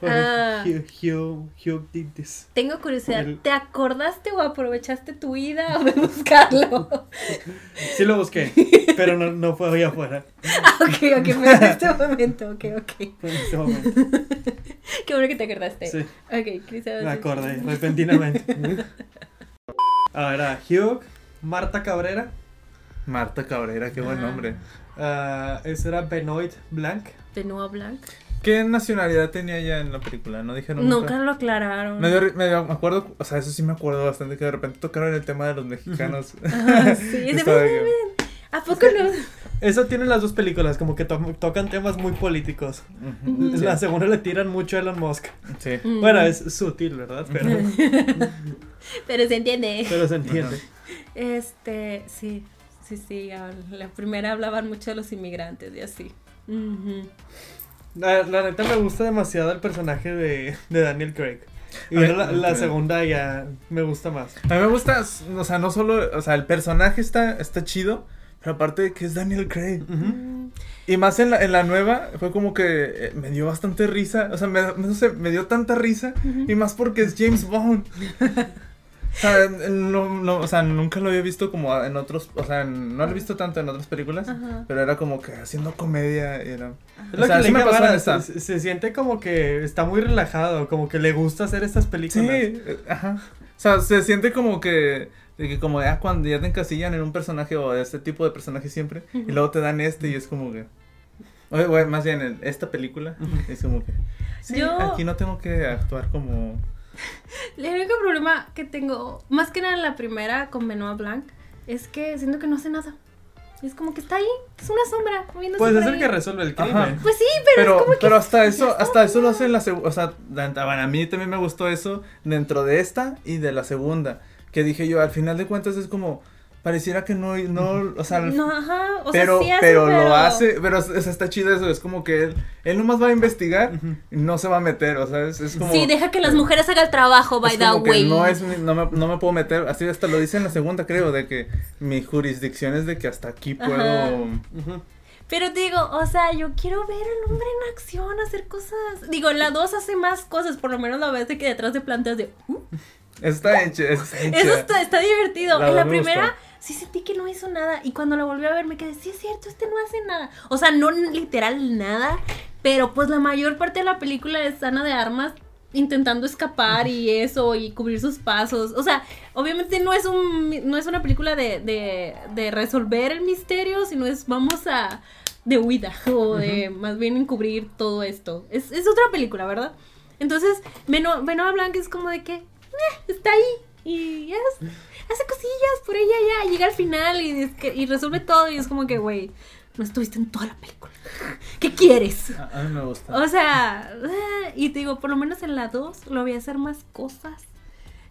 Ah. Hugh, Hugh, Hugh did this. Tengo curiosidad. El- ¿Te acordaste o aprovechaste tu ida (laughs) a buscarlo? (laughs) Sí lo busqué, pero no, no fue ahí afuera. Ah, ok, ok, fue en este momento. Ok, ok. Fue en este momento. (laughs) Qué bueno que te acordaste. Sí, Ok, Chris Evans. me acordé repentinamente. A ver, a Hugh, Marta Cabrera. Marta Cabrera, qué buen nombre. ah, ese era Benoit Blanc. Benoit Blanc. ¿Qué nacionalidad tenía ella en la película? ¿No dijeron Nunca nunca? lo aclararon. Me, dio- me, dio- me acuerdo, o sea, eso sí me acuerdo bastante, que de repente tocaron el tema de los mexicanos. Ah, sí, (laughs) de ¿A poco no? Eso tienen las dos películas, como que to- tocan temas muy políticos. La segunda le tiran mucho a Elon Musk. sí. Bueno, es sutil, ¿verdad? Pero, (laughs) Pero se entiende. pero se entiende. Este, sí, sí, sí. La primera hablaban mucho de los inmigrantes y así. La, la neta me gusta demasiado el personaje de, de Daniel Craig. Y ver, la, segunda ya me gusta más. A mí me gusta, o sea, no solo, o sea, el personaje está, está chido, pero aparte de que es Daniel Craig. Y más en la, en la nueva, fue como que eh, me dio bastante risa, o sea, me, no sé, me dio tanta risa, y más porque es James Bond. (laughs) O sea, no, no, o sea, nunca lo había visto como en otros, o sea, no lo he visto tanto en otras películas, Ajá. pero era como que haciendo comedia, y era... O lo sea, que sí le me pasó en esta. se, se siente como que está muy relajado, como que le gusta hacer estas Sí, películas. eh, ajá. O sea, se siente como que, de que como ya cuando ya te encasillan en un personaje o este tipo de personaje siempre, y luego te dan este y es como que... Oye, más bien en esta película, es como que... Sí, Yo- aquí no tengo que actuar como... (laughs) El único problema que tengo, más que nada en la primera con Benoit Blanc, es que siento que no hace nada. Es como que está ahí, es una sombra. Pues es el ahí. que resuelve el crimen. Ajá. Pues sí, pero, Pero, es como que. pero hasta eso, hasta eso lo hace en la segunda, o sea, bueno, a mí también me gustó eso dentro de esta y de la segunda, que dije yo, al final de cuentas es como, pareciera que no, no, o sea, No, ajá. O pero, sea, sí hace, pero, pero lo hace, pero es- está chido eso, es como que él, él nomás va a investigar y no se va a meter, o sea, es, es como... Sí, deja que las mujeres hagan el trabajo, by es the como que way. no es no me, no me puedo meter, así hasta lo dice en la segunda creo, de que mi jurisdicción es de que hasta aquí puedo... Ajá. Pero digo, o sea, yo quiero ver al hombre en acción, hacer cosas. Digo, en la 2 hace más cosas, por lo menos la vez de que detrás de plantas de. "Uh". Está hecho, está hecho. Eso está, está divertido. La en la primera. Sí sentí que no hizo nada. Y cuando la volví a ver me quedé, sí es cierto, este no hace nada. O sea, no literal nada. Pero pues la mayor parte de la película es Ana de Armas intentando escapar y eso y cubrir sus pasos. O sea, obviamente no es un no es una película de, de, de resolver el misterio, sino es vamos a de huida (laughs) o de más bien encubrir todo esto. Es, es otra película, ¿verdad? Entonces, Benoit, Blanc es como de que "Eh, está ahí y es- hace cosillas por ella ya llega al final y, es que- y resuelve todo y es como que, güey, no estuviste en toda la película. (laughs) ¿Qué quieres? A, a mí me gusta. O sea, eh, y te digo, por lo menos en la 2 lo voy a hacer más cosas.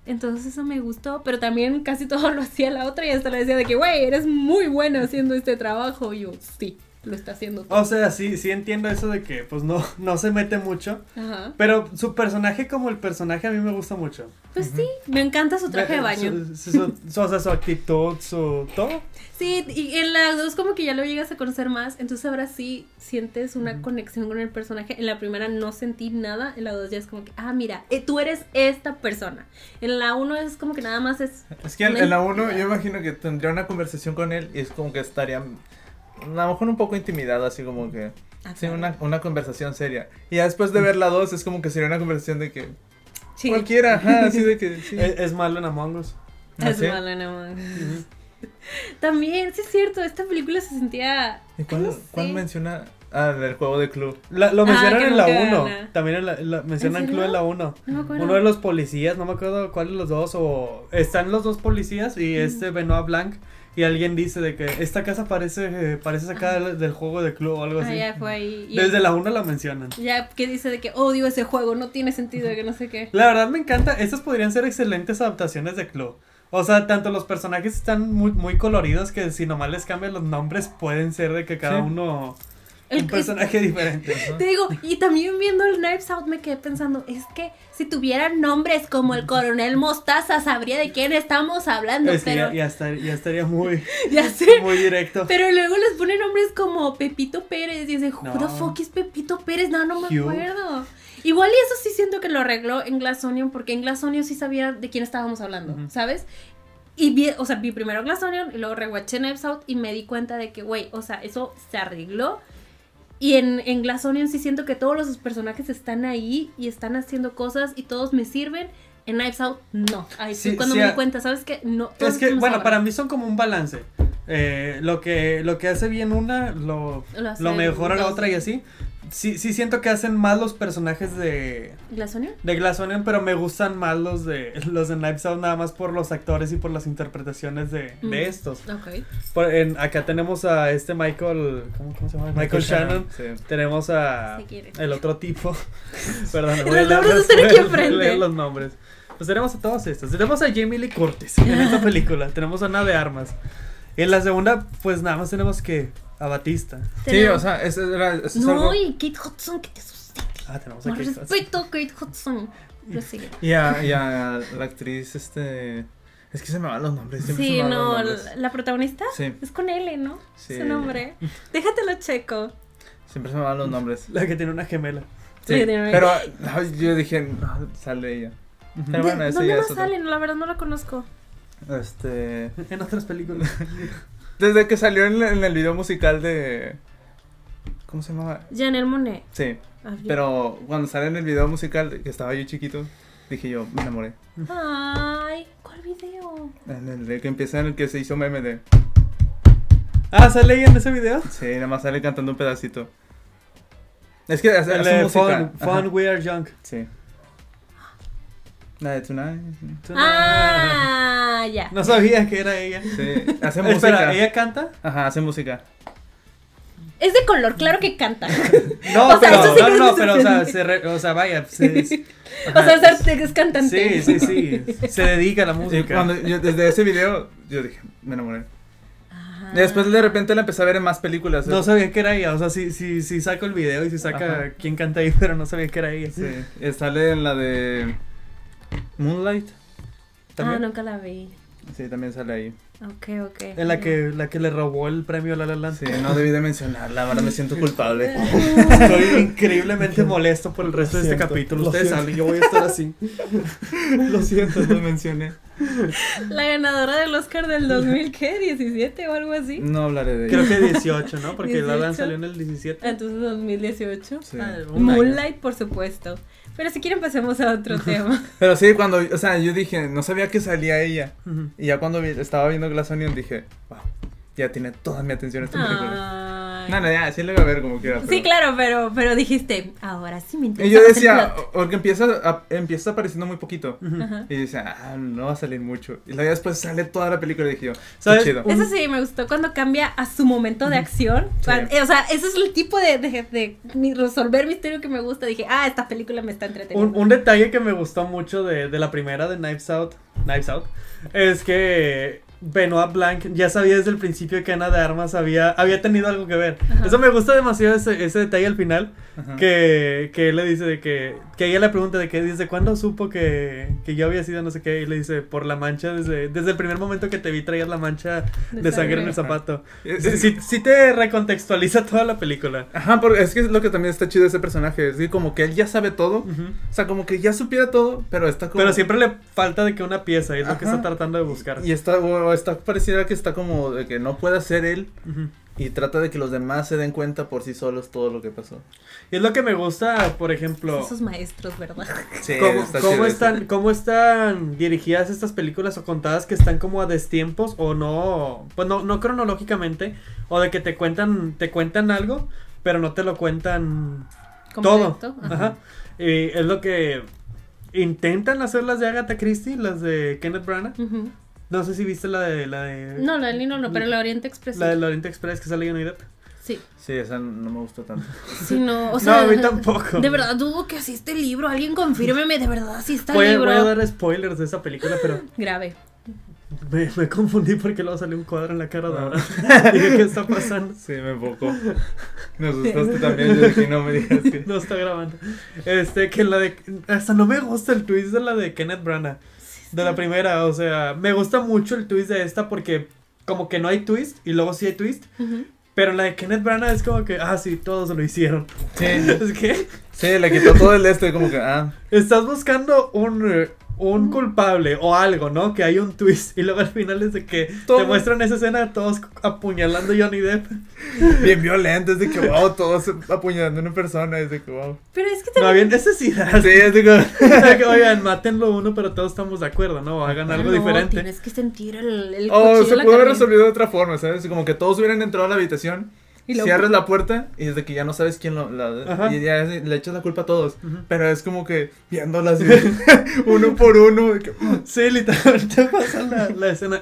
Entonces eso me gustó, pero también casi todo (laughs) lo hacía la otra y hasta le decía de que, güey, eres muy buena haciendo este trabajo. Y yo, sí, lo está haciendo. todo". O sea, sí, sí entiendo eso de que pues no, (laughs) no se mete mucho. Ajá. Pero su personaje como el personaje a mí me gusta mucho. Pues sí, me encanta su traje de baño. Su, su- su- su- o sea, su actitud, su todo. Sí, y en la 2 como que ya lo llegas a conocer más, entonces ahora sí sientes una conexión con el personaje. En la primera no sentí nada, en la 2 ya es como que, ah, mira, eh, tú eres esta persona. En la 1 es como que nada más es... Es que en, en la 1 yo imagino que tendría una conversación con él y es como que estaría a lo mejor un poco intimidado, así como que... Ah, Sí, claro. una, una conversación seria. Y ya después de ver la 2 es como que sería una conversación de que... Sí. Cualquiera, ajá, así de que... Sí. Es, es malo en Among Us. Es ¿Ah, sí? malo, no. También, sí es cierto, esta película se sentía... ¿Y cuál, no sé. cuál menciona? Ah, del juego de club. La- lo Ah, mencionan en la nunca 1. gana. También en la, la- mencionan ¿En Club en la 1. No me acuerdo. Uno de los policías, no me acuerdo cuál de los dos, o están los dos policías y este Benoit Blanc. Y alguien dice de que esta casa parece, eh, parece sacada del, del juego de club o algo Ah, así. ya fue ahí. y- Desde la 1 la mencionan. Ya que dice de que odio ese juego, no tiene sentido, que no sé qué. La verdad me encanta, estas podrían ser excelentes adaptaciones de Club. O sea, tanto los personajes están muy, muy coloridos que si nomás les cambian los nombres pueden ser de que cada Sí. uno El- un personaje diferente. Te digo, y también viendo el Knives Out me quedé pensando, es que si tuvieran nombres como el coronel Mostaza, sabría de quién estamos hablando, Es pero ya, ya estar- ya estaría muy, (laughs) ya sé. muy directo. Pero luego les ponen nombres como Pepito Pérez y dicen, who No. the fuck is Pepito Pérez? No, no me Hugh. acuerdo. Igual y eso sí siento que lo arregló en Glass Onion, porque en Glass Onion sí sabía de quién estábamos hablando. ¿sabes? Y vi, o sea, vi primero Glass Onion y luego rewatché Knives Out y me di cuenta de que, güey, o sea, eso se arregló. Y en, en Glass Onion sí siento que todos los personajes están ahí y están haciendo cosas y todos me sirven. En Knives Out, no. Ahí Sí, cuando sí, me di cuenta, ¿sabes qué? No. Es que, bueno, para mí son como un balance. Eh, lo, que, lo que hace bien una, lo, Lo mejora la otra y así. Sí, sí siento que hacen más los personajes de, ¿Glass Onion? de Glass Onion, pero me gustan más los de (laughs) los de Knives Out nada más por los actores y por las interpretaciones de, Mm. de estos. Ok. Por- en- acá tenemos a este Michael, ¿cómo, cómo se llama? Michael, Shannon. Sí. Tenemos a Si quiere. el otro tipo. (laughs) Perdón, Los voy a leer nombres los- están aquí (laughs) voy a enfrente. leer los nombres. Pues tenemos a todos estos. Tenemos a Jamie Lee Curtis en esta película. tenemos a Ana de Armas. Y en la segunda, pues nada más tenemos que a Batista. Sí, Tenemos- o sea, eso, era, eso es No, algo... y Kate Hudson, que te sucede. Ah, tenemos a Kate Hudson. respeto a Kate Hudson. Lo sigue. Y a, y a la actriz, este... Es que se me van los nombres. siempre se Sí, me van los no, nombres. la, protagonista Sí, es con L, ¿no? Sí. Su nombre. Déjatelo checo. siempre se me van los nombres. La que tiene una gemela. Sí, Sí, pero yo dije, no, sale ella. Pero bueno, ¿De- eso ¿Dónde es otro. salen? La verdad no la conozco. Este... (laughs) En otras películas. (laughs) Desde que salió en, en el video musical de... ¿Cómo se llamaba? Janelle Monet. Sí, Ah, pero cuando sale en el video musical, que estaba yo chiquito, dije yo, me enamoré. Ay, ¿cuál video? En el de que empieza en el que se hizo meme de... ah, ¿sale ella en ese video? Sí, nada más sale cantando un pedacito. Es que hace, El hace música. Fun, Fun We Are Young. Sí. La de Tonight. Ah, ya. No sabía que era ella. Sí, hace (laughs) música. Espera, ¿ella canta? Aja, hace música. Es de color, claro que canta. (laughs) No, O sea, pero, sí no, no, pero, o sea, se re- o sea, vaya, se- (laughs) o sea, es, cantante. sí, sí, sí, se dedica a la música. cuando yo, desde ese video, yo dije, me enamoré. Ajá. Y después de repente la empecé a ver en más películas. No sabía que era ella, o sea, sí, sí, sí saco el video y sí saca Ajá. quién canta ahí, pero no sabía que era ella. Sí. Sale en la de Moonlight. Ah, nunca la vi. Sí, también sale ahí. Ok, ok. En la que, la que le robó el premio a La La Land. Sí, no debí de mencionarla, ahora me siento culpable. (laughs) Estoy increíblemente molesto por el resto de este capítulo. lo Ustedes saben. Yo voy a estar así. (laughs) Lo siento, lo mencioné. La ganadora del Oscar del 2000, ¿qué? ¿17 o algo así? No hablaré de Creo ella. que 18, ¿no? Porque La La Land 18. salió en el 17. Entonces 2018. Sí. Ah. Moonlight, por supuesto. Pero si quieren pasemos a otro (laughs) tema. Pero sí, cuando, o sea, yo dije, no sabía que salía ella. Y ya cuando vi- estaba viendo Glass Onion dije, wow, ya tiene toda mi atención esta película. Ay. No, no, ya, sí lo iba a ver como quiera. Sí, claro, pero, pero dijiste, ahora sí me interesa. Y yo decía, plot". o- porque empieza, a- empieza apareciendo muy poquito. Ujú. Ajá. Y dice, ah, no va a salir mucho. Y luego después sale toda la película y dije yo, ¿Sabes? qué chido. Un- Eso sí, me gustó cuando cambia a su momento de acción. Sí. Eh, O sea, ese es el tipo de, de, de mi- resolver misterio que me gusta. Dije, ah, esta película me está Un, entreteniendo. un detalle que me gustó mucho de, de la primera de Knives Out, Knives Out, es que Benoit Blanc ya sabía desde el principio que Ana de Armas había, había tenido algo que ver. Ajá. Eso me gusta demasiado ese, ese detalle al final, Ajá. que, que él le dice de que, que ella le pregunta de que desde cuándo supo que, que yo había sido no sé qué, y le dice, por la mancha, desde, desde el primer momento que te vi traías la mancha de, De sangre en el zapato. Sí, sí- sí te recontextualiza toda la película. Ajá, porque es que es lo que también está chido de ese personaje. Es que como que él ya sabe todo. Ujú. O sea, como que ya supiera todo, pero está como. Pero siempre le falta de que una pieza, y es lo que Ajá. está tratando de buscar. Y está, o está, pareciera que está como de que no puede ser él. Y trata de que los demás se den cuenta por sí solos todo lo que pasó. Y es lo que me gusta, por ejemplo, Esos maestros, ¿verdad? Sí, cómo, está están, cómo están dirigidas estas películas o contadas que están como a destiempos o no, pues no, no cronológicamente, o de que te cuentan, te cuentan algo, pero no te lo cuentan todo. Ajá. Y es lo que intentan hacer las de Agatha Christie, las de Kenneth Branagh. No sé si viste la de la de No, la del Nino no, pero la Oriente Express. la sí. del Oriente Express que sale Johnny Depp. Sí. Sí, esa no me gustó tanto. Sí, no, (laughs) o No, sea. a mí tampoco. De verdad dudo que así este libro. Alguien confírmeme, de verdad, así está Voy, el a- libro. voy a dar spoilers de esa película, pero (laughs) Grave. Me, me confundí porque luego salió un cuadro en la cara de Ah. ahora. (laughs) Dije, ¿qué está pasando? Sí, me enfocó. Me asustaste también. Yo dije, no me digas que. No está grabando. Este, que la de. Hasta no me gusta el twist de la de Kenneth Branagh. De la primera, o sea, me gusta mucho el twist de esta porque, como que no hay twist y luego sí hay twist. Pero la de Kenneth Branagh es como que, ah, sí, todos lo hicieron. Sí, (laughs) Es que sí, le quitó todo el este, como que, ah. estás buscando un. Un culpable o algo, ¿no? Que hay un twist. Y luego al final es de que Todo. te muestran esa escena todos apuñalando a Johnny Depp. (laughs) Bien violento, es de que, wow, todos apuñalando a una persona, es de que, wow. Pero es que No también. había necesidad. Sí, es de que. (laughs) O sea, (laughs) que, Oigan, mátenlo uno, pero todos estamos de acuerdo, ¿no? O hagan algo no, diferente. Tienes que sentir el, el O cuchillo se pudo haber resolvido de otra forma, ¿sabes? Como que todos hubieran entrado a la habitación, Y luego- cierras la puerta y desde que ya no sabes quién lo. la- y ya le echas la culpa a todos. Pero es como que viéndolas (laughs) uno por uno. que, Sí, literalmente (laughs) pasa la, la escena.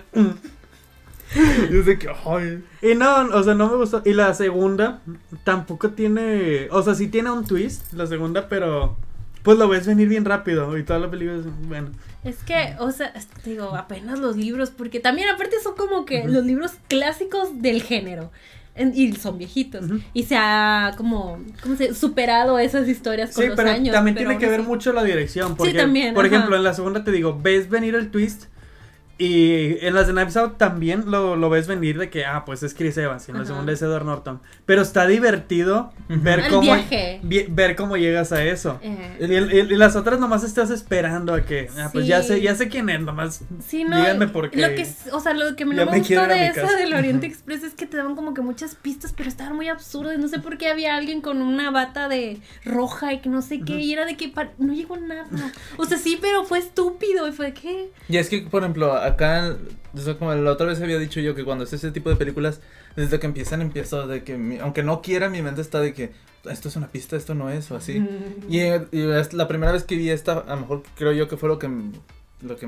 y es de que, ay. Y no, o sea, no me gustó. Y la segunda tampoco tiene. O sea, sí tiene un twist, la segunda, pero. Pues lo ves venir bien rápido. Y toda la película es. Bueno. Es que, o sea, digo, apenas los libros, porque también aparte son como que los libros clásicos del género. En- y son viejitos. Y se ha como, ¿cómo se superado esas historias con Sí, los pero años. también pero tiene que ver mucho la dirección. Porque, también, Por ajá. ejemplo, en la segunda te digo, ves venir el twist. Y en las de Knives Out también lo, lo ves venir de que, ah, pues es Chris Evans. Y en la segunda es Edward Norton. Pero está divertido ver El cómo. viaje. vi- ver cómo llegas a eso. Eh, Y, y- y las otras nomás estás esperando a que, ah, pues ya sé, ya sé quién es, nomás Sí, no. díganme por qué. Lo que, o sea, lo que no me, gustó de esa del Oriente Express es que te daban como que muchas pistas, pero estaban muy absurdas. No sé por qué había alguien con una bata de roja y que no sé qué, y era de que no llegó nada. O sea, sí, pero fue estúpido y fue de que. Y es que, por ejemplo, acá, o sea, como la otra vez había dicho yo que cuando es ese tipo de películas, desde que empiezan, empiezo de que, mi- aunque no quiera, mi mente está de que esto es una pista, esto no es, o así. mm, (laughs) Y, y es la primera vez que vi esta, a lo mejor creo yo que fue lo que, lo que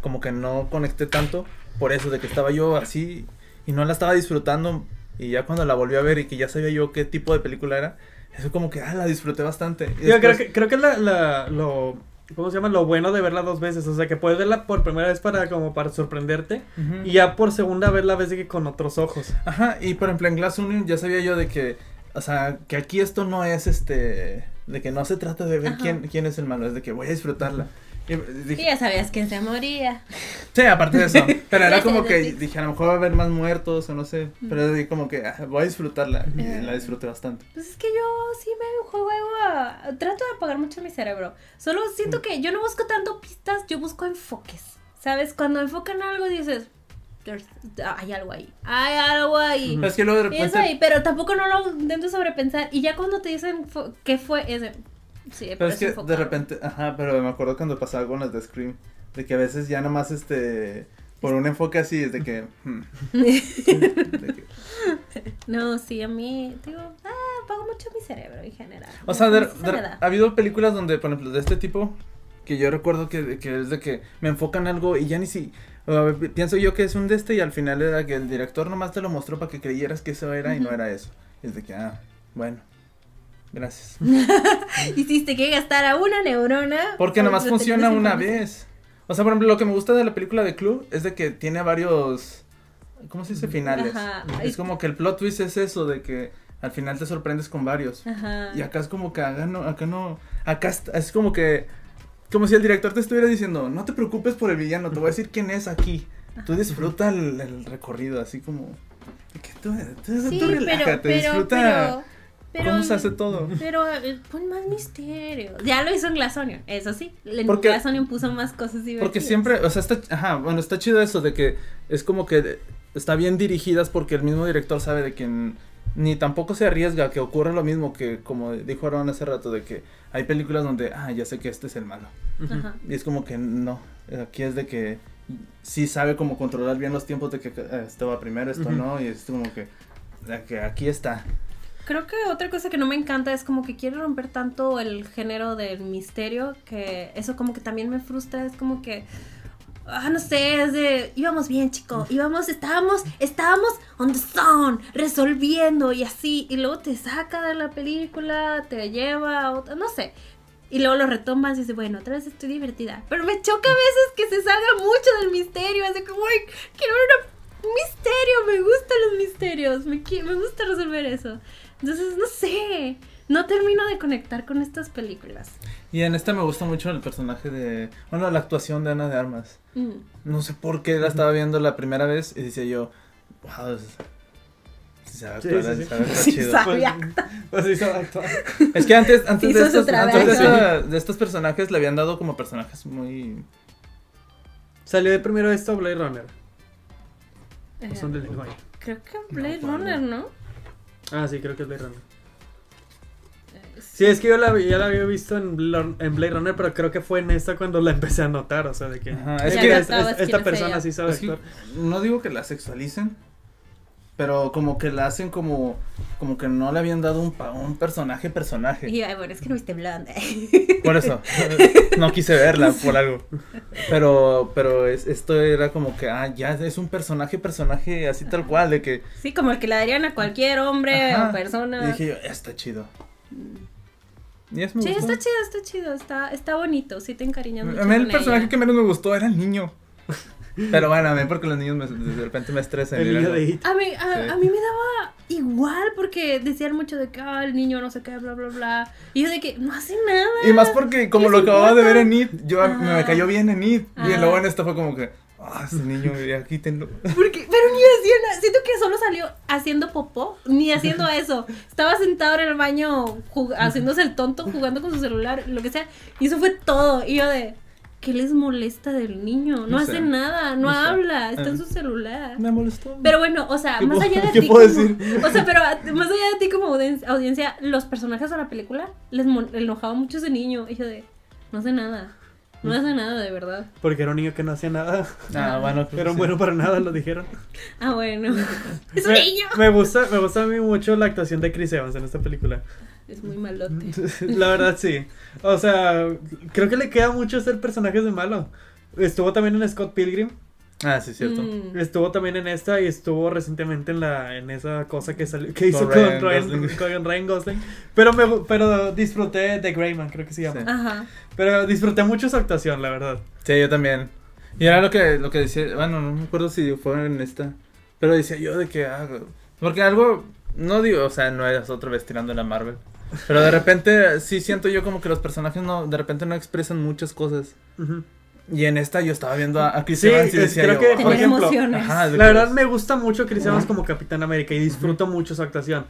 como que no conecté tanto, por eso, de que estaba yo así y no la estaba disfrutando. Y ya cuando la volví a ver y que ya sabía yo qué tipo de película era, eso como que, ah, la disfruté bastante. Y Yo creo después- que, creo que la, la, lo, ¿cómo se llama? Lo bueno de verla dos veces, o sea, que puedes verla por primera vez para, como para sorprenderte, y ya por segunda vez la ves de que con otros ojos. Ajá, y por ejemplo en Glass Onion ya sabía yo de que, o sea, que aquí esto no es este, de que no se trata de ver Ajá. quién, quién es el malo, es de que voy a disfrutarla. Dije, ya sabías quién se moría. sí, aparte de eso, (laughs) pero era como que dije, a lo mejor va a haber más muertos o no sé, pero dije como que ah, voy a disfrutarla y Eh. la disfruté bastante. Pues es que yo sí me juego a... Trato de apagar mucho mi cerebro. Solo siento que yo no busco tanto pistas, yo busco enfoques. ¿Sabes? Cuando enfocan algo dices, "There's- hay algo ahí, hay algo ahí. Pero es que luego de Y repente. ahí, pero tampoco no lo intento sobrepensar. Y ya cuando te dicen qué fue, es de, sí, Pero es que de enfocado. repente, ajá, pero me acuerdo cuando pasaba con las de Scream, de que a veces ya nomás este, por un enfoque así, es de que, hmm, de que- (laughs) No, sí, a mí, digo, ah, pago mucho mi cerebro en general. o sea, de- de- ha habido películas donde, por ejemplo, de este tipo, que yo recuerdo que, que es de que me enfocan algo y ya ni si, ver, pienso yo que es un de este y al final era que el director nomás te lo mostró para que creyeras que eso era y no era eso. Y es de que, ah, bueno, gracias. (laughs) Hiciste que gastara una neurona. Porque por nomás funciona una vez. O sea, por ejemplo, lo que me gusta de la película de Club es de que tiene varios. ¿Cómo se dice? Finales. Ajá. Es como que el plot twist es eso, de que al final te sorprendes con varios. Ajá. Y acá es como que acá no, acá no. Acá es como que. Como si el director te estuviera diciendo, no te preocupes por el villano, te voy a decir quién es aquí. Tú disfruta el, el recorrido, así como. Que tú, tú, Sí, tú pero, relájate, pero, disfruta pero, pero, cómo se hace todo. Pero eh, pon más misterio. Ya lo hizo en Glass Onion, eso sí. En Porque- Glass Onion puso más cosas divertidas. Porque siempre, o sea, está, ajá, bueno, está chido eso de que es como que está bien dirigidas porque el mismo director sabe de que n- ni tampoco se arriesga que ocurra lo mismo que como dijo Aaron hace rato de que hay películas donde, ah, ya sé que este es el malo. Ajá. Y es como que no, aquí es de que sí sabe cómo controlar bien los tiempos de que eh, esto va primero, esto no, y es como que, de que aquí está. Creo que otra cosa que no me encanta es como que quiere romper tanto el género del misterio que eso como que también me frustra. Es como que, ah, no sé, es de, íbamos bien, chico, íbamos, estábamos, estábamos on the zone, resolviendo y así, y luego te saca de la película, te lleva a otra, no sé. Y luego lo retomas y dices, bueno, otra vez estoy divertida. Pero me choca a veces que se salga mucho del misterio. Así como, "Ay, quiero ver un misterio. Me gustan los misterios. Me, me gusta resolver eso. Entonces, no sé. No termino de conectar con estas películas. Y en esta me gusta mucho el personaje de, bueno, la actuación de Ana de Armas. Mm. No sé por qué la estaba viendo la primera vez y decía yo, wow, es-. Pues, pues. Es que antes, antes, de, estos, antes de, esta- de estos personajes le habían dado como personajes muy... Salió de primero esto Blade Runner. Eh, O son del creo que Blade No, Runner, ¿no? Ah, sí, creo que es Blade Runner. Eh, Sí, es que yo la, ya la había visto en, en Blade Runner, pero creo que fue en esta cuando la empecé a notar, o sea, de que, Ajá, es es que que- es- es- esta persona sí sabe Es que actuar. no digo que la sexualicen, pero como que la hacen como, como que no le habían dado un, pa- un personaje personaje. Y bueno, es que no viste Blonde. Por eso, (laughs) no quise verla por algo. Pero, pero es, esto era como que, ah, ya es un personaje, personaje así tal cual, de que... sí, como el que le darían a cualquier hombre Ajá. o persona. Y dije yo, está chido. Y es me Sí, gustó. está chido, está chido, está, está bonito, sí te encariñas mucho A mí el con personaje ella. que menos me gustó era el niño. Pero bueno, a mí porque los niños me- de repente me estresan. El y niño de It. A mí, a, Sí. a mí me daba igual porque decían mucho de que ah, el niño no sé qué, bla, bla, bla. Y yo de que no hace nada. Y más porque como ¿Qué lo acababa de ver en It, yo Ah. me cayó bien en It. Y Ah. luego en esta fue como que, ah, ese niño, ya quítenlo. (laughs) Porque, pero ni hacía nada. Siento que solo salió haciendo popó, ni haciendo (laughs) eso. Estaba sentado en el baño jug- haciéndose el tonto, jugando con su celular, lo que sea. Y eso fue todo. Y yo de, ¿qué les molesta del niño? No, No hace sé. nada, no, No sé. habla, está en Ah. su celular. Me molestó. Pero bueno, o sea, ¿Qué más allá de qué ti puedo como- decir? O sea, pero más allá de ti como audien- audiencia, los personajes de la película les enojaba mucho ese niño. Y yo de, no hace nada. No hace nada, de verdad. Porque era un niño que no hacía nada. Ah, bueno, creo Era sí. bueno para nada, lo dijeron. Ah, bueno. (laughs) Es un Me, niño. me gusta, me gusta a mí mucho la actuación de Chris Evans en esta película. Es muy malote. (laughs) La verdad sí. O sea, creo que le queda mucho ser personajes de malo. Estuvo también en Scott Pilgrim. Ah, sí, cierto. Mm. Estuvo también en esta y estuvo recientemente en la en esa cosa que salió que hizo Con con, Ryan Ryan, Gosling. (laughs) con Ryan Gosling. Pero me pero disfruté de Greyman, creo que se llama. Sí. Ajá. Pero disfruté mucho su actuación, la verdad. Sí, yo también. Y era lo que, lo que decía, bueno, no me acuerdo si fue en esta, pero decía yo de que, ah, porque algo, no digo, o sea, no eras otra vez tirando la Marvel, pero de repente sí siento yo como que los personajes no, de repente no expresan muchas cosas. Y en esta yo estaba viendo a, a Chris Sí, Evans y es- decía creo yo, que, "Ah, por ejemplo, emociones. ajá, de La verdad me gusta mucho Chris Evans como Capitán América y disfruto mucho su actuación.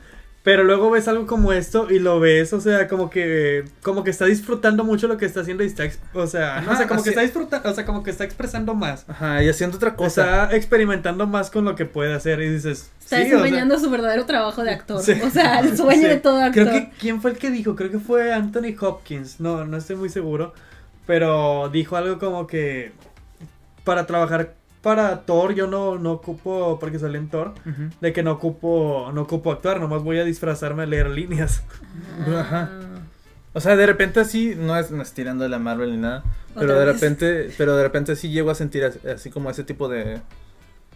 Pero luego ves algo como esto y lo ves, o sea, como que como que está disfrutando mucho lo que está haciendo y está, o sea, no Ajá, sé, como que está disfrutando, o sea, como que está expresando más. Ajá, y haciendo otra cosa. Está experimentando más con lo que puede hacer y dices, Está sí, o sea, desempeñando su verdadero trabajo de actor. Sí. O sea, el (laughs) sueño Sí. de todo actor. Creo que, ¿quién fue el que dijo? Creo que fue Anthony Hopkins, no, no estoy muy seguro, pero dijo algo como que para trabajar para Thor yo no, no ocupo, porque salí en Thor, de que no ocupo, no ocupo actuar, nomás voy a disfrazarme a leer líneas. Ajá. Ah. O sea, de repente así, no es, no es tirando de la Marvel ni nada, pero de vez. repente, pero de repente sí llego a sentir as- así como ese tipo de,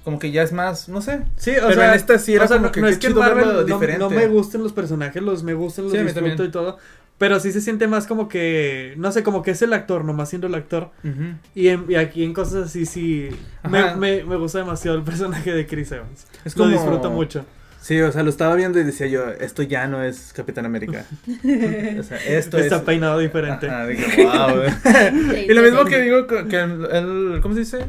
como que ya es más, no sé. Sí, o Pero sea, en esta sí era o sea, como no, que no es que Marvel no, diferente. no me gusten los personajes, los me gustan, los Sí, disfruto y todo. Pero sí se siente más como que, no sé, como que es el actor, nomás siendo el actor. Y, en- y aquí en cosas así, sí, me, me, me gusta demasiado el personaje de Chris Evans. Es Lo como- disfruto mucho. Sí, o sea, lo estaba viendo y decía yo, esto ya no es Capitán América. (laughs) o sea, esto Está es... peinado diferente. Ajá, dije, wow. (laughs) (laughs) y lo mismo que digo que el, el- ¿cómo se dice?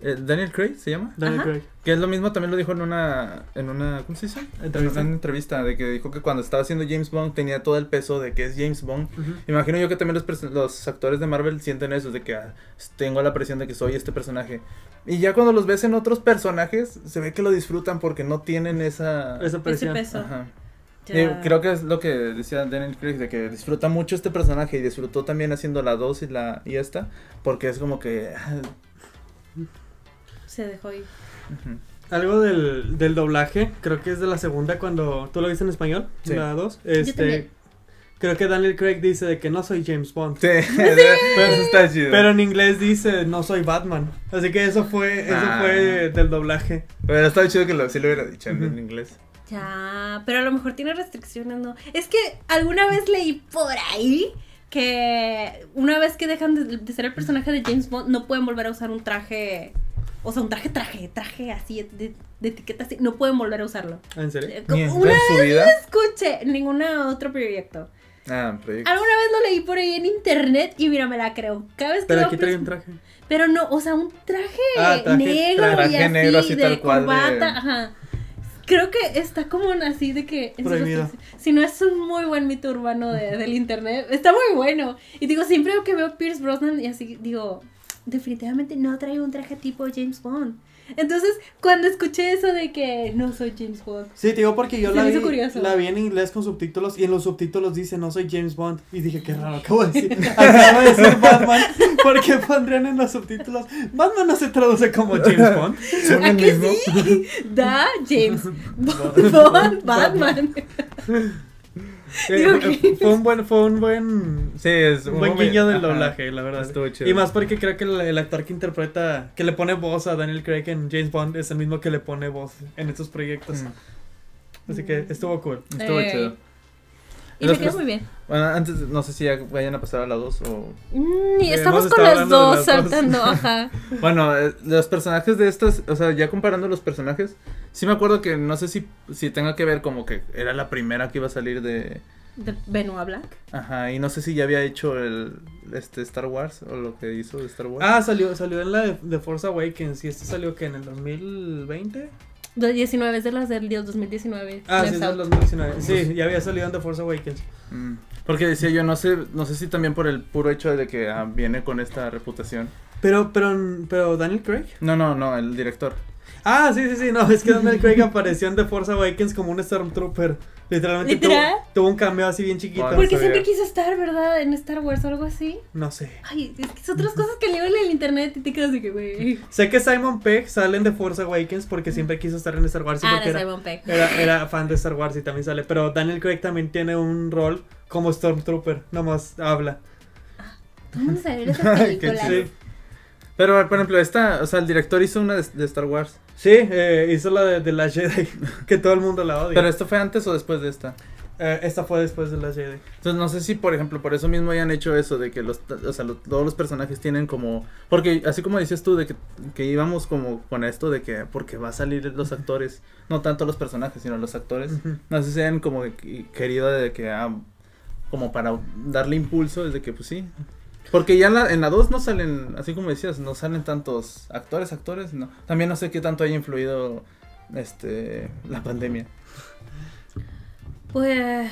El Daniel Craig se llama. Daniel Ajá. Craig. Que es lo mismo, también lo dijo en una, en una, ¿cómo se dice? ¿Entrevista? En una entrevista, de que dijo que cuando estaba haciendo James Bond tenía todo el peso de que es James Bond. Ujú. Imagino yo que también los, los actores de Marvel sienten eso, de que ah, tengo la presión de que soy este personaje. Y ya cuando los ves en otros personajes, se ve que lo disfrutan porque no tienen esa... Esa Ese presión. peso. Ajá. Ya. Eh, creo que es lo que decía Daniel Craig, de que disfruta mucho este personaje y disfrutó también haciendo la 2 y la y esta, porque es como que... Se dejó ir. Algo del, del doblaje, creo que es de la segunda cuando tú lo viste en español, Sí. la 2. también. Este, creo que Daniel Craig dice de que no soy James Bond. Sí, (laughs) (laughs) pero eso está chido. Pero en inglés dice no soy Batman. Así que eso fue, eso Ah. fue del doblaje. Pero está chido que lo, sí lo hubiera dicho en, en inglés. Ya, pero a lo mejor tiene restricciones, ¿no? Es que alguna vez leí por ahí que una vez que dejan de, de ser el personaje de James Bond, no pueden volver a usar un traje. O sea, un traje, traje, traje así, de, de etiqueta así. No pueden volver a usarlo. ¿En serio? Eh, en Una en su vida. escuché en ningún otro proyecto. Ah, proyecto. Alguna vez lo leí por ahí en internet y mira, me la creo. Cada vez que Pero veo aquí trae un traje. Pero no, o sea, un traje, Ah, traje- negro traje y así, negro así de tal cual de- corbata, ajá. Creo que está como así de que... Prohibido. Si no es un muy buen mito urbano de- del internet, está muy bueno. Y digo, siempre que veo Pierce Brosnan y así, digo, definitivamente no trae un traje tipo James Bond. Entonces, cuando escuché eso de que no soy James Bond, Sí, te digo porque yo la vi, curioso. la vi en inglés con subtítulos y en los subtítulos dice no soy James Bond. Y dije, qué raro, acabo de decir, (laughs) acabo de decir Batman. ¿Por qué pondrían en los subtítulos? Batman no se traduce como James Bond. Son (laughs) ¿A el que mismo. sí? Da James (laughs) Bond, Batman. Eh, fue un buen, fue un buen Sí, es un buen guiño del ajá. doblaje, la verdad. Estuvo chido. Y más porque creo que el, el actor que interpreta, que le pone voz a Daniel Craig en James Bond es el mismo que le pone voz en estos proyectos. Mm, Así que estuvo cool. Estuvo chido. Y me quedó muy bien. Bueno, antes, no sé si ya vayan a pasar a la 2 o... Mm, y estamos con dos las dos. saltando, (laughs) ajá. Bueno, eh, los personajes de estas, o sea, ya comparando los personajes, sí me acuerdo que no sé si, si tenga que ver como que era la primera que iba a salir de... De Benoit Black. Ajá, y no sé si ya había hecho el este Star Wars o lo que hizo de Star Wars. Ah, salió, salió en la de, de Force Awakens y este salió que en el 2020. De 19 es de las del 2019. Ah, sí, Left es del Out. 2019. Sí, ya había salido en The Force Awakens. Mm, Porque decía yo, no sé, no sé si también por el puro hecho de que ah, viene con esta reputación. Pero, pero, pero Daniel Craig. No, no, no, el director. Ah, sí, sí, sí, no, es que Daniel Craig (laughs) apareció en The Force Awakens como un Stormtrooper. Literalmente ¿Literal? Tuvo, tuvo un cambio así bien chiquito. Porque sabía. siempre quiso estar, ¿verdad? En Star Wars o algo así. No sé. Ay, es que son otras cosas que leo en el internet y te quedas de que, güey. Sé que Simon Pegg sale en The Force Awakens porque siempre quiso estar en Star Wars y Ah, porque era, Simon Pegg. era, era fan de Star Wars y también sale. Pero Daniel Craig también tiene un rol como Stormtrooper, nomás habla. Todo el mundo sabe esas (laughs) películas. Sí, Pero, por ejemplo, esta, o sea, el director hizo una de, de Star Wars. sí eh, hizo la de, de la Jedi, (laughs) que todo el mundo la odia. Pero esto fue antes o después de esta. Eh, esta fue después de la Jedi. Entonces no sé si, por ejemplo, por eso mismo hayan hecho eso de que los, o sea, lo- todos los personajes tienen como, porque así como dices tú de que, que íbamos como con esto de que porque va a salir los actores, no tanto los personajes sino los actores, no sé si hayan como que- querido de que ah, como para darle impulso desde que pues sí. Porque ya en la, en la 2 no salen, así como decías, no salen tantos actores, actores, no. También no sé qué tanto haya influido este la pandemia. Pues.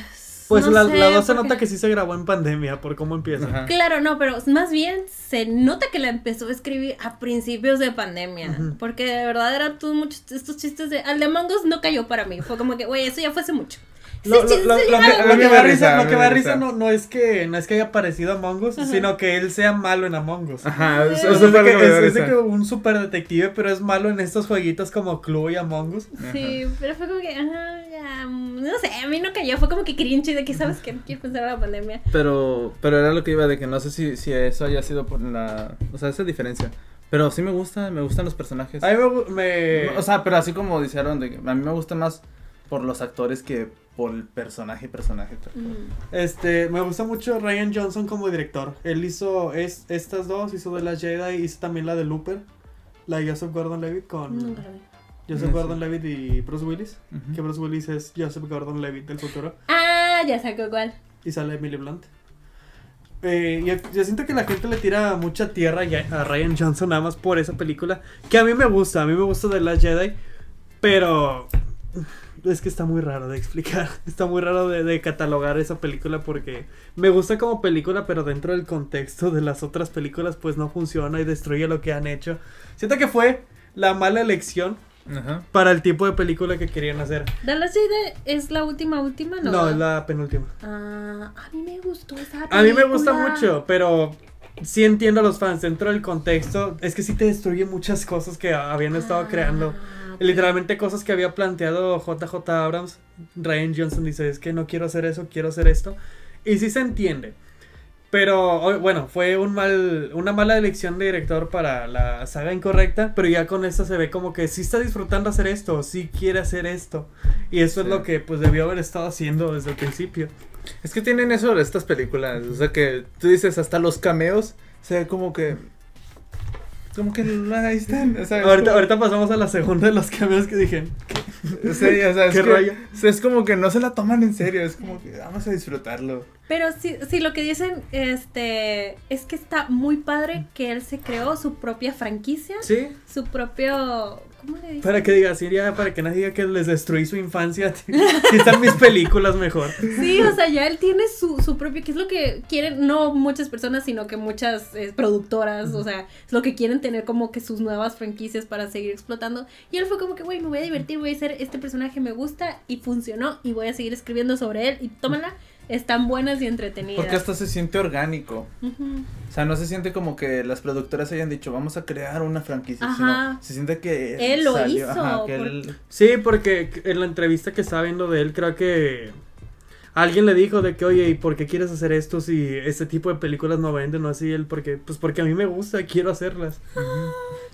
Pues no la, sé, la 2 se nota que sí se grabó en pandemia por cómo empieza. Ajá. Claro, no, pero más bien se nota que la empezó a escribir a principios de pandemia. Porque de verdad eran todos muchos estos chistes de. Al de Among Us no cayó para mí. Fue como que, güey, eso ya fue hace mucho. Lo, que, a que me risa, risa, lo me que me da da risa risa. no, no es que no es que haya aparecido Among Us, Ajá. sino que él sea malo en Among Us. Ajá, eso, Es, que, que es- es de que un super detective, pero es malo en estos jueguitos como Clue y Among Us. Sí, pero fue como que, ajá, ya, mm, no sé, a mí no cayó, fue como que cringe de que, ¿sabes qué? No quiero pensar en la pandemia. Pero, pero era lo que iba de que no sé si, si eso haya sido por la, o sea, esa diferencia. Pero sí me gusta, me gustan los personajes. A mí me, me- O sea, pero así como dijeron, de que a mí me gusta más por los actores que por el personaje, personaje. Mm. este, me gusta mucho Ryan Johnson como director. Él hizo es, estas dos, hizo de las Jedi, hizo también la de Looper, la de Joseph Gordon-Levitt con Nunca lo vi. Joseph. Gordon-Levitt y Bruce Willis. Que Bruce Willis es Joseph Gordon-Levitt del futuro. Ah, ya sacó cuál. y sale Emily Blunt. Eh, yo, yo siento que la gente le tira mucha tierra ya- a Ryan Johnson nada más por esa película. Que a mí me gusta, a mí me gusta de Last Jedi. Pero es que está muy raro de explicar. (laughs) Está muy raro de, de catalogar esa película porque me gusta como película, pero dentro del contexto de las otras películas pues no funciona y destruye lo que han hecho. Siento que fue la mala elección Ajá. para el tipo de película que querían hacer. Dallas es la última, última, ¿no? No, es la penúltima. Ah, a mí me gustó esa A mí me gusta película. mucho, pero sí entiendo a los fans dentro del contexto. Es que sí te destruye muchas cosas que habían estado Ah, creando. (laughs) Literalmente cosas que había planteado JJ Abrams. Ryan Johnson dice, es que no quiero hacer eso, quiero hacer esto. Y sí se entiende. Pero bueno, fue un mal, una mala elección de director para la saga incorrecta, pero ya con esto se ve como que sí está disfrutando hacer esto, sí quiere hacer esto. Y eso es lo que pues debió haber estado haciendo desde el principio. Es que tienen eso de estas películas. O sea que tú dices hasta los cameos. Se ve como que. Como que ahí están. O sea, Ahorita, como- ahorita pasamos a la segunda de los cameos que dije. (laughs) Sí, o sea, es ¿Qué que- rollo? Es como que no se la toman en serio. Es como que vamos a disfrutarlo. Pero sí, sí, lo que dicen, este, es que está muy padre que él se creó su propia franquicia, Sí, su propio, ¿cómo le dicen? para que digas, sí, ya, para que nadie diga que les destruí su infancia. (laughs) Si están mis películas mejor. Sí, o sea, ya él tiene su, su propio, que es lo que quieren, no muchas personas, sino que muchas eh, productoras, o sea, es lo que quieren tener como que sus nuevas franquicias para seguir explotando. Y él fue como que, güey, me voy a divertir, voy a hacer este personaje, me gusta y funcionó y voy a seguir escribiendo sobre él y tómala, están buenas y entretenidas. Porque hasta se siente orgánico. O sea, no se siente como que las productoras hayan dicho, vamos a crear una franquicia. Ajá. Sino se siente que Él lo salió, hizo, ajá, que por- él- Sí, porque en la entrevista que estaba viendo de él, creo que alguien le dijo de que, oye, ¿y por qué quieres hacer esto si este tipo de películas no venden o así? Él, porque, pues porque a mí me gusta, quiero hacerlas.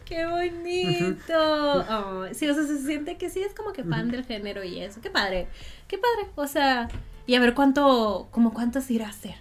¡Qué bonito! Sí, o sea, se siente que sí es como que fan del género y eso. ¡Qué padre! ¡Qué padre! O sea, y a ver cuánto, como cuántas irá a hacer.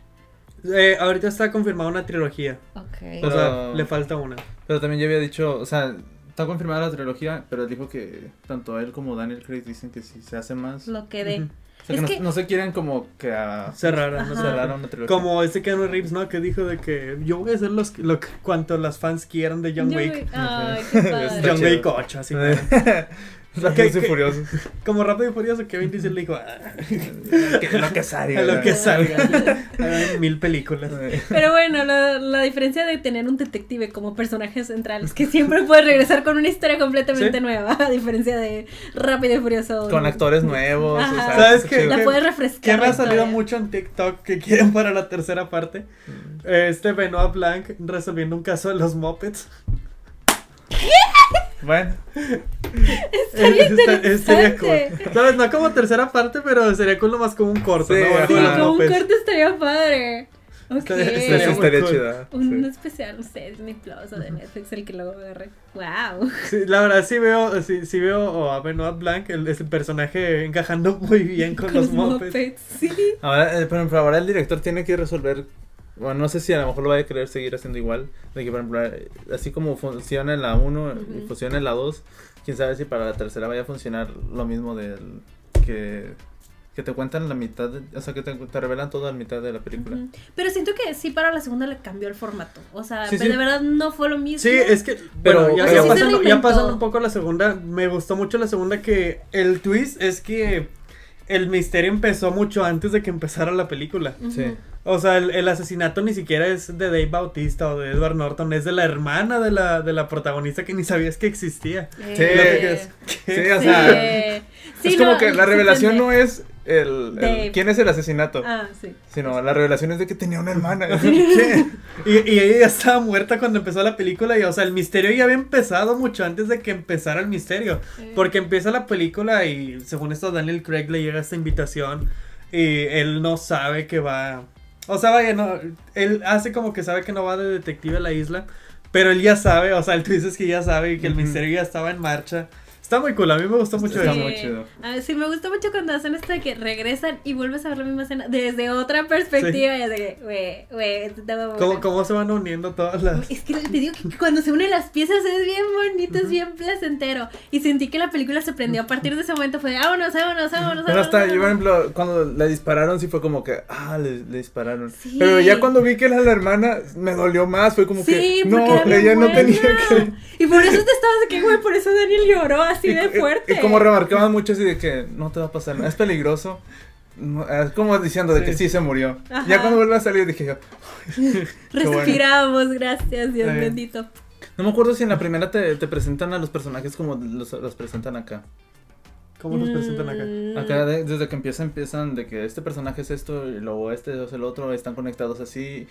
Eh, ahorita está confirmada una trilogía. Ok. O Pero- sea, le falta una. Pero también ya había dicho, o sea, está confirmada la trilogía, pero él dijo que tanto él como Daniel Craig dicen que si se hace más, Lo que dé. Ujú. o sea, que Es no, que- no se quieren como que a Cerrar, no cerrar una trilogía. Como este Keanu Reeves, ¿no? Que dijo de que yo voy a hacer los, lo que- cuanto las fans quieran de John Wick. John. Wick 8, (laughs) así. (laughs) (laughs) Rápidos ¿Qué- y furiosos. Como Rápido y Furioso, Kevin Diesel le dijo, "Ah, (laughs) Que- lo que salga. a lo que salga. (laughs) Hay mil películas. Pero bueno, la, la diferencia de tener un detective como personaje central es que siempre puede regresar con una historia completamente Sí. nueva, a diferencia de Rápido y Furioso. Con actores nuevos. Ajá. O sea, ¿Sabes qué? La puedes refrescar. Que me ha salido mucho en TikTok que quieren para la tercera parte. Este Benoit Blanc resolviendo un caso de los Muppets. Bueno, Estaría Está- cool. interesante. ¿Sabes? No como tercera parte, pero sería cool más como un corto, Sí, ¿no? Sí, los como un Muppets. corte estaría padre. Ok. Estaría- estaría cool. chida. Un sí. especial, no sé, Disney Plus o de Netflix, el que luego agarre. ¡Wow! Sí, la verdad sí veo, sí, sí veo a Benoit Blanc, el, ese personaje encajando (laughs) muy bien con, los Muppets. Sí. Ahora, eh, por ejemplo, ahora el director tiene que resolver. Bueno, no sé si a lo mejor lo vaya a querer seguir haciendo igual. De que, por ejemplo, así como funciona en la 1 y funciona en la 2, quién sabe si para la tercera vaya a funcionar lo mismo del. que. que te cuentan la mitad. de- o sea, que te, te revelan toda la mitad de la película. Pero siento que sí para la segunda le cambió el formato. O sea, Sí, pero sí. de verdad no fue lo mismo. Sí, es que, Pero- bueno, ya, pero- ya Sí se pasando, ya reinventó. pasando un poco a la segunda, me gustó mucho la segunda que el twist es que el misterio empezó mucho antes de que empezara la película. Sí. O sea, el, el asesinato ni siquiera es de Dave Bautista o de Edward Norton, es de la hermana de la, de la protagonista que ni sabías que existía. Sí, Eh, Sí, o sea, sí, es como no, que la revelación no es el, quién es el asesinato, Ah, sí. sino la revelación es de que tenía una hermana. (laughs) Y, y ella ya estaba muerta cuando empezó la película y, o sea, el misterio ya había empezado mucho antes de que empezara el misterio. Eh, Porque empieza la película y según esto Daniel Craig le llega esta invitación y él no sabe que va... O sea, vaya, no, él hace como que sabe que no va de detective a la isla, pero él ya sabe, o sea, el twist es que ya sabe y que el misterio ya estaba en marcha. Está muy cool, a mí me gustó mucho Está eso. muy chido. Ah, sí, me gusta mucho cuando hacen esto de que regresan y vuelves a ver la misma escena desde otra perspectiva. Y es de que, güey, güey, ¿Cómo. ¿Cómo se van uniendo todas las...? Es que te digo que cuando se unen las piezas es bien bonito, es bien placentero. Y sentí que la película se prendió a partir de ese momento. Fue de, vámonos, vámonos, vámonos. Pero hasta vámonos, yo, por vámonos". ejemplo, cuando le dispararon, sí fue como que, ah, le, le dispararon. Sí. Pero ya cuando vi que era la hermana, me dolió más. Fue como Sí, que, no, ella no tenía que. Y por eso te estabas de que, güey, por eso Daniel lloró así Y- de y- fuerte. Y, como remarcaban mucho así de que no te va a pasar nada, es peligroso. No, es como diciendo de que Sí. se murió. Ajá. Ya cuando vuelve a salir dije yo, (laughs) bueno. Respiramos, gracias, Dios bendito. no me acuerdo si en la primera te, te presentan a los personajes como los, los presentan acá. ¿Cómo nos presentan acá? Mm, Acá de- desde que empieza empiezan de que este personaje es esto y luego este es el otro, están conectados así.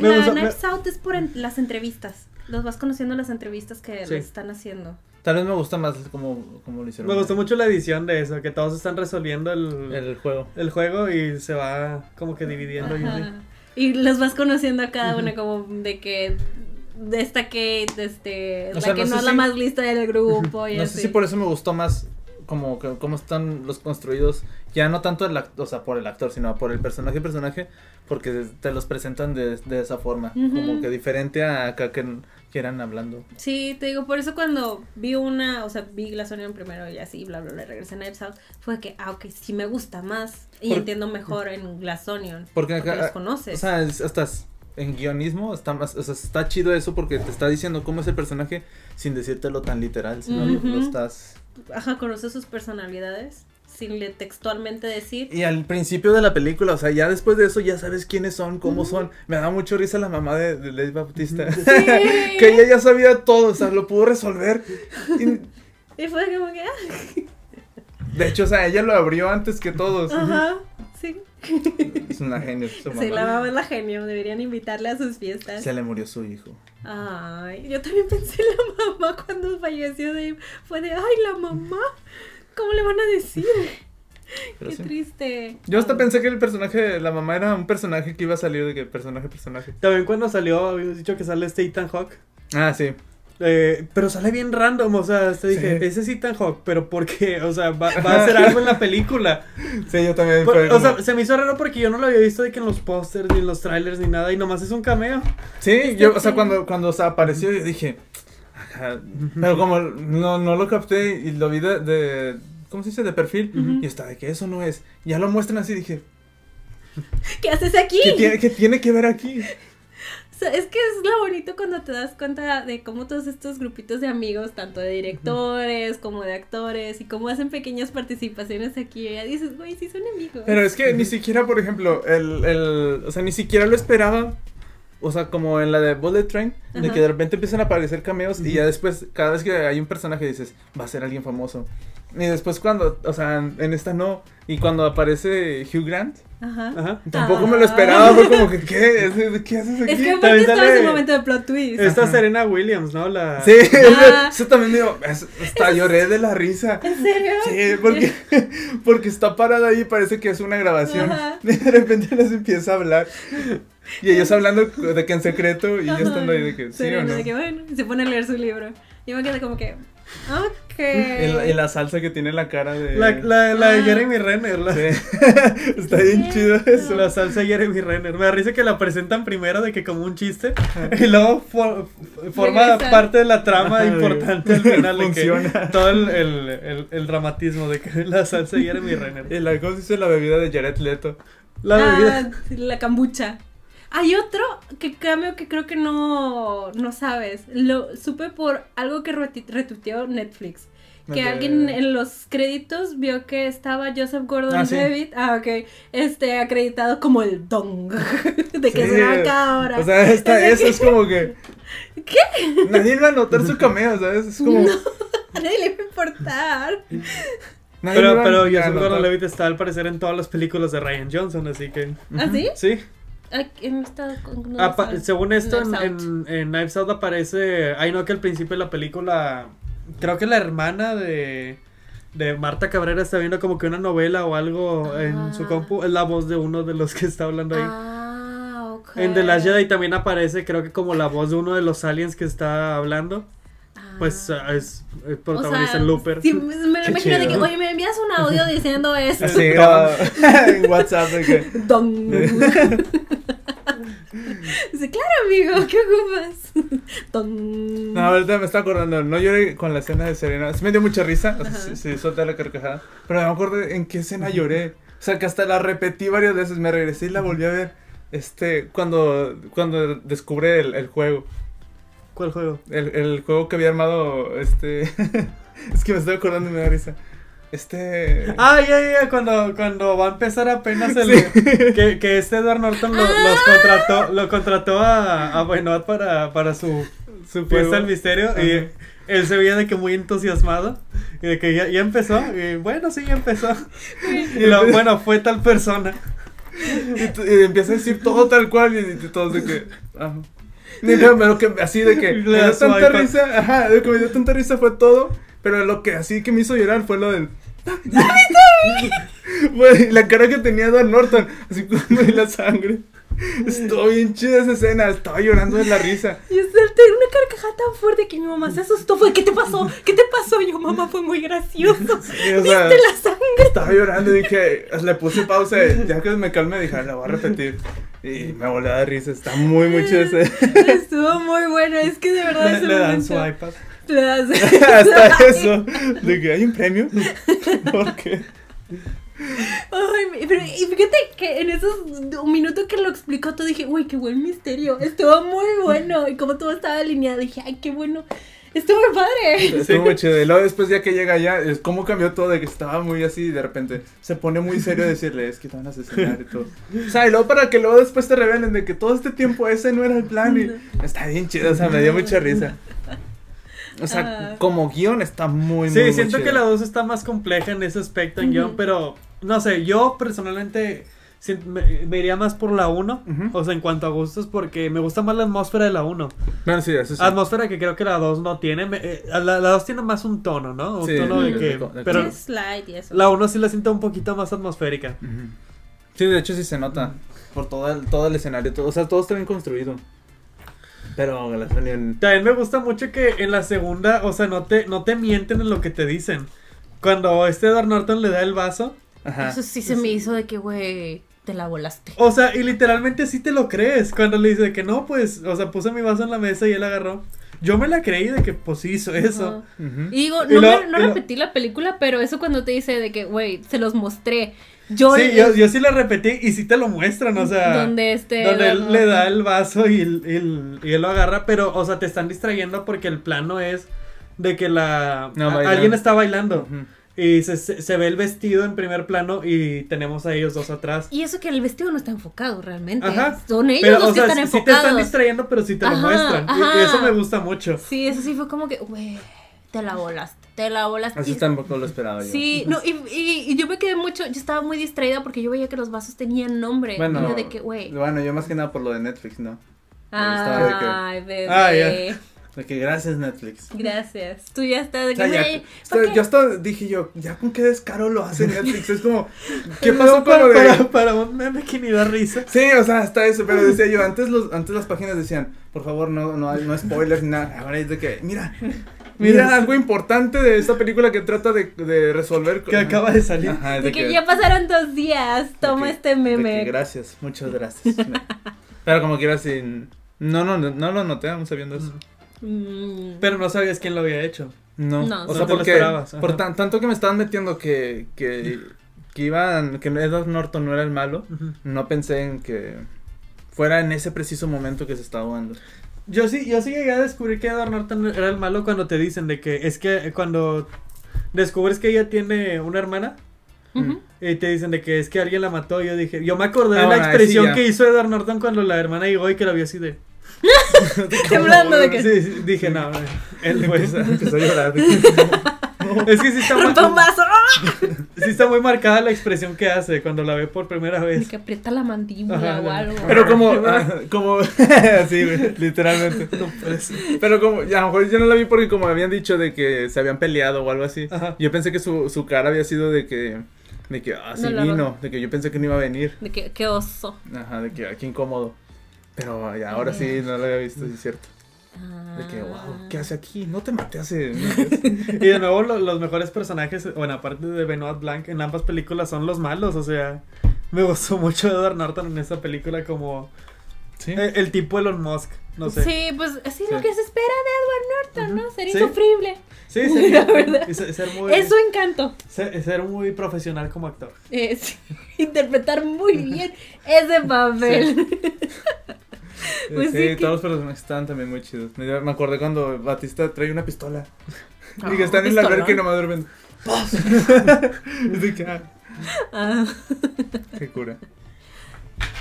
Me La gusta- Knives Out es por en- las entrevistas. Los vas conociendo en las entrevistas que Sí. les están haciendo. Tal vez me gusta más como, como lo hicieron. Me gustó mucho la edición de eso, que todos están resolviendo el, el, el juego. juego y se va como que dividiendo. y. Y los vas conociendo a cada una como de que de esta Kate, de este, O la sea, que no no, sé es la más lista del grupo y No así. sé si por eso me gustó más como que cómo están los construidos, ya no tanto el o sea, por el actor, sino por el personaje personaje, porque te los presentan de, de esa forma, como que diferente a acá que quieran hablando. Sí, te digo, por eso cuando vi una, o sea, vi Glass Onion primero y así, bla, bla, bla, regresé a Knives Out, fue que, ah, ok, sí me gusta más y Por- entiendo mejor en Glass Onion. Porque Porque acá, los conoces. o sea, es- hasta s- en guionismo está más, o sea, está chido eso porque te está diciendo cómo es el personaje sin decírtelo tan literal, sino lo- Ujú. lo estás Ajá, conoces sus personalidades sin le textualmente decir. Y al principio de la película, o sea, ya después de eso ya sabes quiénes son, cómo son. Me da mucho risa la mamá de, de Lady Bautista. (laughs) que ella ya sabía todo, o sea, lo pudo resolver. Y, Y fue como que, ah, de hecho, o sea, ella lo abrió antes que todos. ajá, sí. Es una genio su mamá. Sí, la mamá es la genio, deberían invitarle a sus fiestas. Se le murió su hijo. Ay, yo también pensé en la mamá cuando falleció Dave. Fue de, ay, la mamá, ¿cómo le van a decir? Pero Qué sí. triste. Yo hasta pensé que el personaje, la mamá era un personaje que iba a salir de que personaje, personaje. También cuando salió, habíamos dicho que sale este Ethan Hawke. Ah, sí. Eh, pero sale bien random, o sea, te dije, Sí. ese es Ethan Hawke, pero ¿por qué? O sea, va, va a hacer algo en la película. Sí, yo también. Por- o sea, se me hizo raro porque yo no lo había visto de que en los pósters, ni en los trailers, ni nada, y nomás es un cameo. Sí, yo, o sea, cuando, cuando o sea, apareció, yo dije. ajá, Pero como no, no lo capté y lo vi de, de- ¿Cómo se dice? De perfil. Ujú. Y estaba de que eso no es. Ya lo muestran así, dije. ¿Qué haces aquí? ¿Qué tiene, qué tiene que ver aquí? Es que es lo bonito cuando te das cuenta de cómo todos estos grupitos de amigos, tanto de directores como de actores, y cómo hacen pequeñas participaciones aquí, y ya dices, güey, sí son amigos. Pero es que ni siquiera, por ejemplo, el, el. O sea, ni siquiera lo esperaba. O sea, como en la de Bullet Train, de Ajá. que de repente empiezan a aparecer cameos y ya después, cada vez que hay un personaje dices, va a ser alguien famoso. Y después cuando, o sea, en esta no. Y cuando aparece Hugh Grant, Ajá. Ajá. tampoco me Ah. lo esperaba. Fue como que, ¿qué? (laughs) ¿Es- ¿Qué haces aquí? Es que aparte También estaba en su momento de plot twist. Esta Ajá. Serena Williams, ¿no? La... Sí, (laughs) Ah. eso también me dio, es- hasta lloré de la risa. ¿En serio? Sí, porque, (laughs) porque está parada ahí y parece que es una grabación. Ajá. De repente les empieza a hablar. Y ellos hablando de que en secreto y yo estando ahí de que sí Serena, o no. de que bueno, y se pone a leer su libro. Yo me quedé como que, ok. Y la, salsa que tiene la cara de... La, la, la de Ah. Jeremy Renner, la, Sí. (laughs) Está bien chido eso. la salsa de Jeremy Renner. Me da risa que la presentan primero de que como un chiste y luego for- forma Regresa. parte de la trama importante al final de que Funciona. todo el, el, el, el dramatismo de que (laughs) la salsa de Jeremy Renner. Y la cosa dice la bebida de Jared Leto. La bebida. Ah, la cambucha. Hay otro que cambio que creo que no, no sabes. Lo supe por algo que retuiteó Netflix. que de- alguien en los créditos vio que estaba Joseph Gordon Ah, sí. Levitt, ah, ok, este, acreditado como el Dong, (laughs) de que Sí, será cada hora. O sea, esta, Es eso es como que. (laughs) ¿Qué? Nadie va a notar su cameo, ¿sabes? Es como. No, a (laughs) nadie le va a importar. nadie Pero, pero. Joseph Gordon-Levitt está al parecer en todas las películas de Ryan Johnson, así que... ¿Ah, sí? Sí. Según esto, en, Knives Out. en, en Knives Out aparece. Ay, no, que al principio de la película. Creo que la hermana de. De Marta Cabrera está viendo como que una novela o algo en su Ah. compu. Es la voz de uno de los que está hablando ahí. Ah, ok. En The Last Jedi también aparece, creo que como la voz de uno de los aliens que está hablando. Pues Ah. ah, es, es O protagonista sea, en Looper. sí, me lo imagino de que, oye, me envías un audio diciendo esto. Grabado (laughs) en WhatsApp de que. (laughs) Dice, claro, amigo, ¿qué ocupas? (laughs) Dong. No, ahorita me está acordando, no lloré con la escena de Serena. Sí me dio mucha risa, o sea, Ajá. sí, sí, solté la carcajada. Pero no me acuerdo en qué escena lloré. O sea, que hasta la repetí varias veces, me regresé y la volví a ver. Este, cuando, cuando descubre el, el juego. ¿Cuál juego? El, el juego que había armado, este... (laughs) es que me estoy acordando y me da risa. Este... Ah, ya, ya, ya, cuando, cuando va a empezar apenas el. Sí. Que, que este Edward Norton lo, los contrató, lo contrató a, a Benoit para, para su, su fiesta del misterio. Ajá. Y él se veía de que muy entusiasmado. Y de que ya, ya empezó. Y bueno, sí, ya empezó. Y lo, bueno, fue tal persona. Y, y empieza a decir todo tal cual y, y todos de que... ah. Ni nada, pero que así de que me dio tanta risa, ajá, de que me dio tanta risa fue todo, pero lo que así que me hizo llorar fue lo del... (laughs) Güey, la cara que tenía Edward Norton, así (laughs) como de la sangre. Estuvo bien chida esa escena, estaba llorando de la risa. Y solté una carcajada tan fuerte que mi mamá se asustó. Fue, ¿qué te pasó? ¿Qué te pasó? Y yo, mamá, fue muy gracioso. (laughs) Sí, o sea, ¿Viste la sangre? estaba llorando y dije, le puse pausa, ya que me calme dije, "Ah, la voy a repetir. Y me volví a dar risa, está muy, muy chida esa. (laughs) Estuvo muy bueno. Es que de verdad Le, ese le dan su iPad. Le das- (laughs) (laughs) Hasta eso. De que hay un premio. ¿Por qué? Ay, pero y fíjate que en esos un minuto que lo explicó todo dije, uy, qué buen misterio. Estuvo muy bueno. Y como todo estaba alineado, dije, ay, qué bueno. Estuvo muy padre. Estuvo muy chido. Y luego después ya que llega allá, es como cambió todo de que estaba muy así y de repente se pone muy serio a decirle, es que te van a asesinar y todo. O sea, y luego para que luego después te revelen de que todo este tiempo ese no era el plan y está bien chido, o sea, me dio mucha risa. O sea, Ah. como guion está muy, muy, Sí, muy siento chido. que la 2 está más compleja en ese aspecto en guion, Ujú. pero no sé, yo personalmente me, me iría más por la 1, Ujú. o sea, en cuanto a gustos, porque me gusta más la atmósfera de la 1. Bueno, sí, eso sí. Atmósfera que creo que la 2 no tiene. me- eh, la, la 2 tiene más un tono, ¿no? Un Sí, tono de que. de- de- pero Sí, slide y eso. la 1 sí la siento un poquito más atmosférica. Sí, de hecho sí se nota. Por todo el, todo el escenario, todo, o sea, todo está bien construido. Pero También me gusta mucho que en la segunda, o sea, no te, no te mienten en lo que te dicen. Cuando este Edward Norton le da el vaso. Ajá. Eso sí se me hizo de que, güey, te la volaste. O sea, y literalmente sí te lo crees. Cuando le dice que no, pues, o sea, puse mi vaso en la mesa y él agarró. Yo me la creí de que pues hizo eso. Ajá. Ujú. Y digo, Y no, lo- me- no y lo- repetí la película, pero eso cuando te dice de que, güey, se los mostré. Yo, sí, yo, yo sí la repetí y sí te lo muestran, o sea. donde este. Donde él le da el vaso y, él- y y él lo agarra, pero, o sea, te están distrayendo porque el plano es de que la No, a- alguien está bailando Ujú. Y se, se, se ve el vestido en primer plano y tenemos a ellos dos atrás. Y eso que el vestido no está enfocado realmente. Ajá. Son ellos Pero, los o que sea, están sí te enfocados. están distrayendo, pero sí te lo Ajá, muestran. Y- eso me gusta mucho. Sí, eso sí fue como que, güey, te la volaste, te la volaste. Así Y- tampoco lo esperaba yo. Sí, no, y, y, y yo me quedé mucho, yo estaba muy distraída porque yo veía que los vasos tenían nombre. Bueno, de que, güey. bueno, yo más que nada por lo de Netflix, ¿no? estaba de que- Ay, bebé. Ah, ya. De que gracias Netflix. Gracias. Tú ya estás de O que, sea, ya, yo hasta dije yo, ya con qué descaro lo hace Netflix. Es como, ¿qué No, pasó con para, lo de.? para, para un meme que ni da risa. Sí, o sea, hasta eso, pero decía yo, antes los, antes las páginas decían, por favor, no, no, hay- no spoilers ni nada. Ahora es de que, mira, (laughs) mira algo importante de esta película que trata de, de resolver. Que acaba de salir. Ajá, De que ya pasaron dos días, toma que- este de que meme. gracias, muchas (laughs) gracias. pero como quieras, sin. No, no, no, no lo noté aún sabiendo eso. Pero no sabías quién lo había hecho. No, No, o no sea, lo porque esperabas, por tan- tanto que me estaban metiendo que, que, que iban, que Edward Norton no era el malo, no pensé en que fuera en ese preciso momento que se estaba jugando. Yo sí, yo sí llegué a descubrir que Edward Norton era el malo cuando te dicen de que es que cuando descubres que ella tiene una hermana y te dicen de que es que alguien la mató. Yo dije, yo me acordé Ah, de la bueno, ahí sí expresión que hizo Edward Norton cuando la hermana llegó y que la vio así de. (laughs) Temblando de que. Sí, sí, dije, no, él fue. (laughs) Empezó, a llorar. Es que sí está, (laughs) muy, vaso. sí está muy marcada la expresión que hace cuando la ve por primera De vez. que aprieta la mandíbula Ajá, o de- algo. Pero como, ah, como, sí, güey, literalmente. Pero como, ya, a lo mejor yo no la vi porque como habían dicho de que se habían peleado o algo así. Ajá. Yo pensé que su, su cara había sido de que, de que, ah, sí No, vino, de que yo pensé que no iba a venir. De que, qué oso. Ajá, de que, ah, qué incómodo. Pero ya, ahora sí, no lo había visto, sí es cierto. De que, wow, ¿qué hace aquí? No te maté hace... Y de nuevo, lo- los mejores personajes, bueno, aparte de Benoit Blanc, en ambas películas son los malos. O sea, me gustó mucho Edward Norton en esa película como Sí. eh, el tipo Elon Musk. No sé. Sí, pues así lo Sí. que se espera de Edward Norton, ¿no? Ser Sí. insufrible. Sí, sí. (laughs) La verdad. y ser, ser muy, Es su encanto. ser, ser muy profesional como actor. Es (laughs) interpretar muy (laughs) bien ese papel. Pues sí, sí que- todos los personajes estaban también muy chidos. Me, me acordé cuando Batista trae una pistola. y que Ah, están en la alberca y nomás duermen. (laughs) Que, ah, Ah. (laughs) qué cura.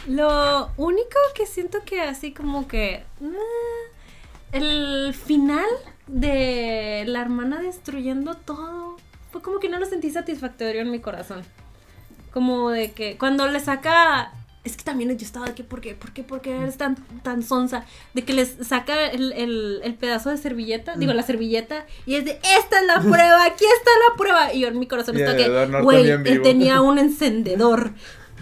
Lo único que siento que así como que... ah, el final de la hermana destruyendo todo fue como que no lo sentí satisfactorio en mi corazón. Como de que cuando le saca... Es que también yo estaba de que, ¿por qué? ¿Por qué? ¿Por qué eres tan, tan sonsa? De que les saca el, el- el pedazo de servilleta, digo, la servilleta, y es de, esta es la prueba, aquí está la prueba. Y yo en mi corazón estaba que, güey, vivo". tenía un (laughs) encendedor.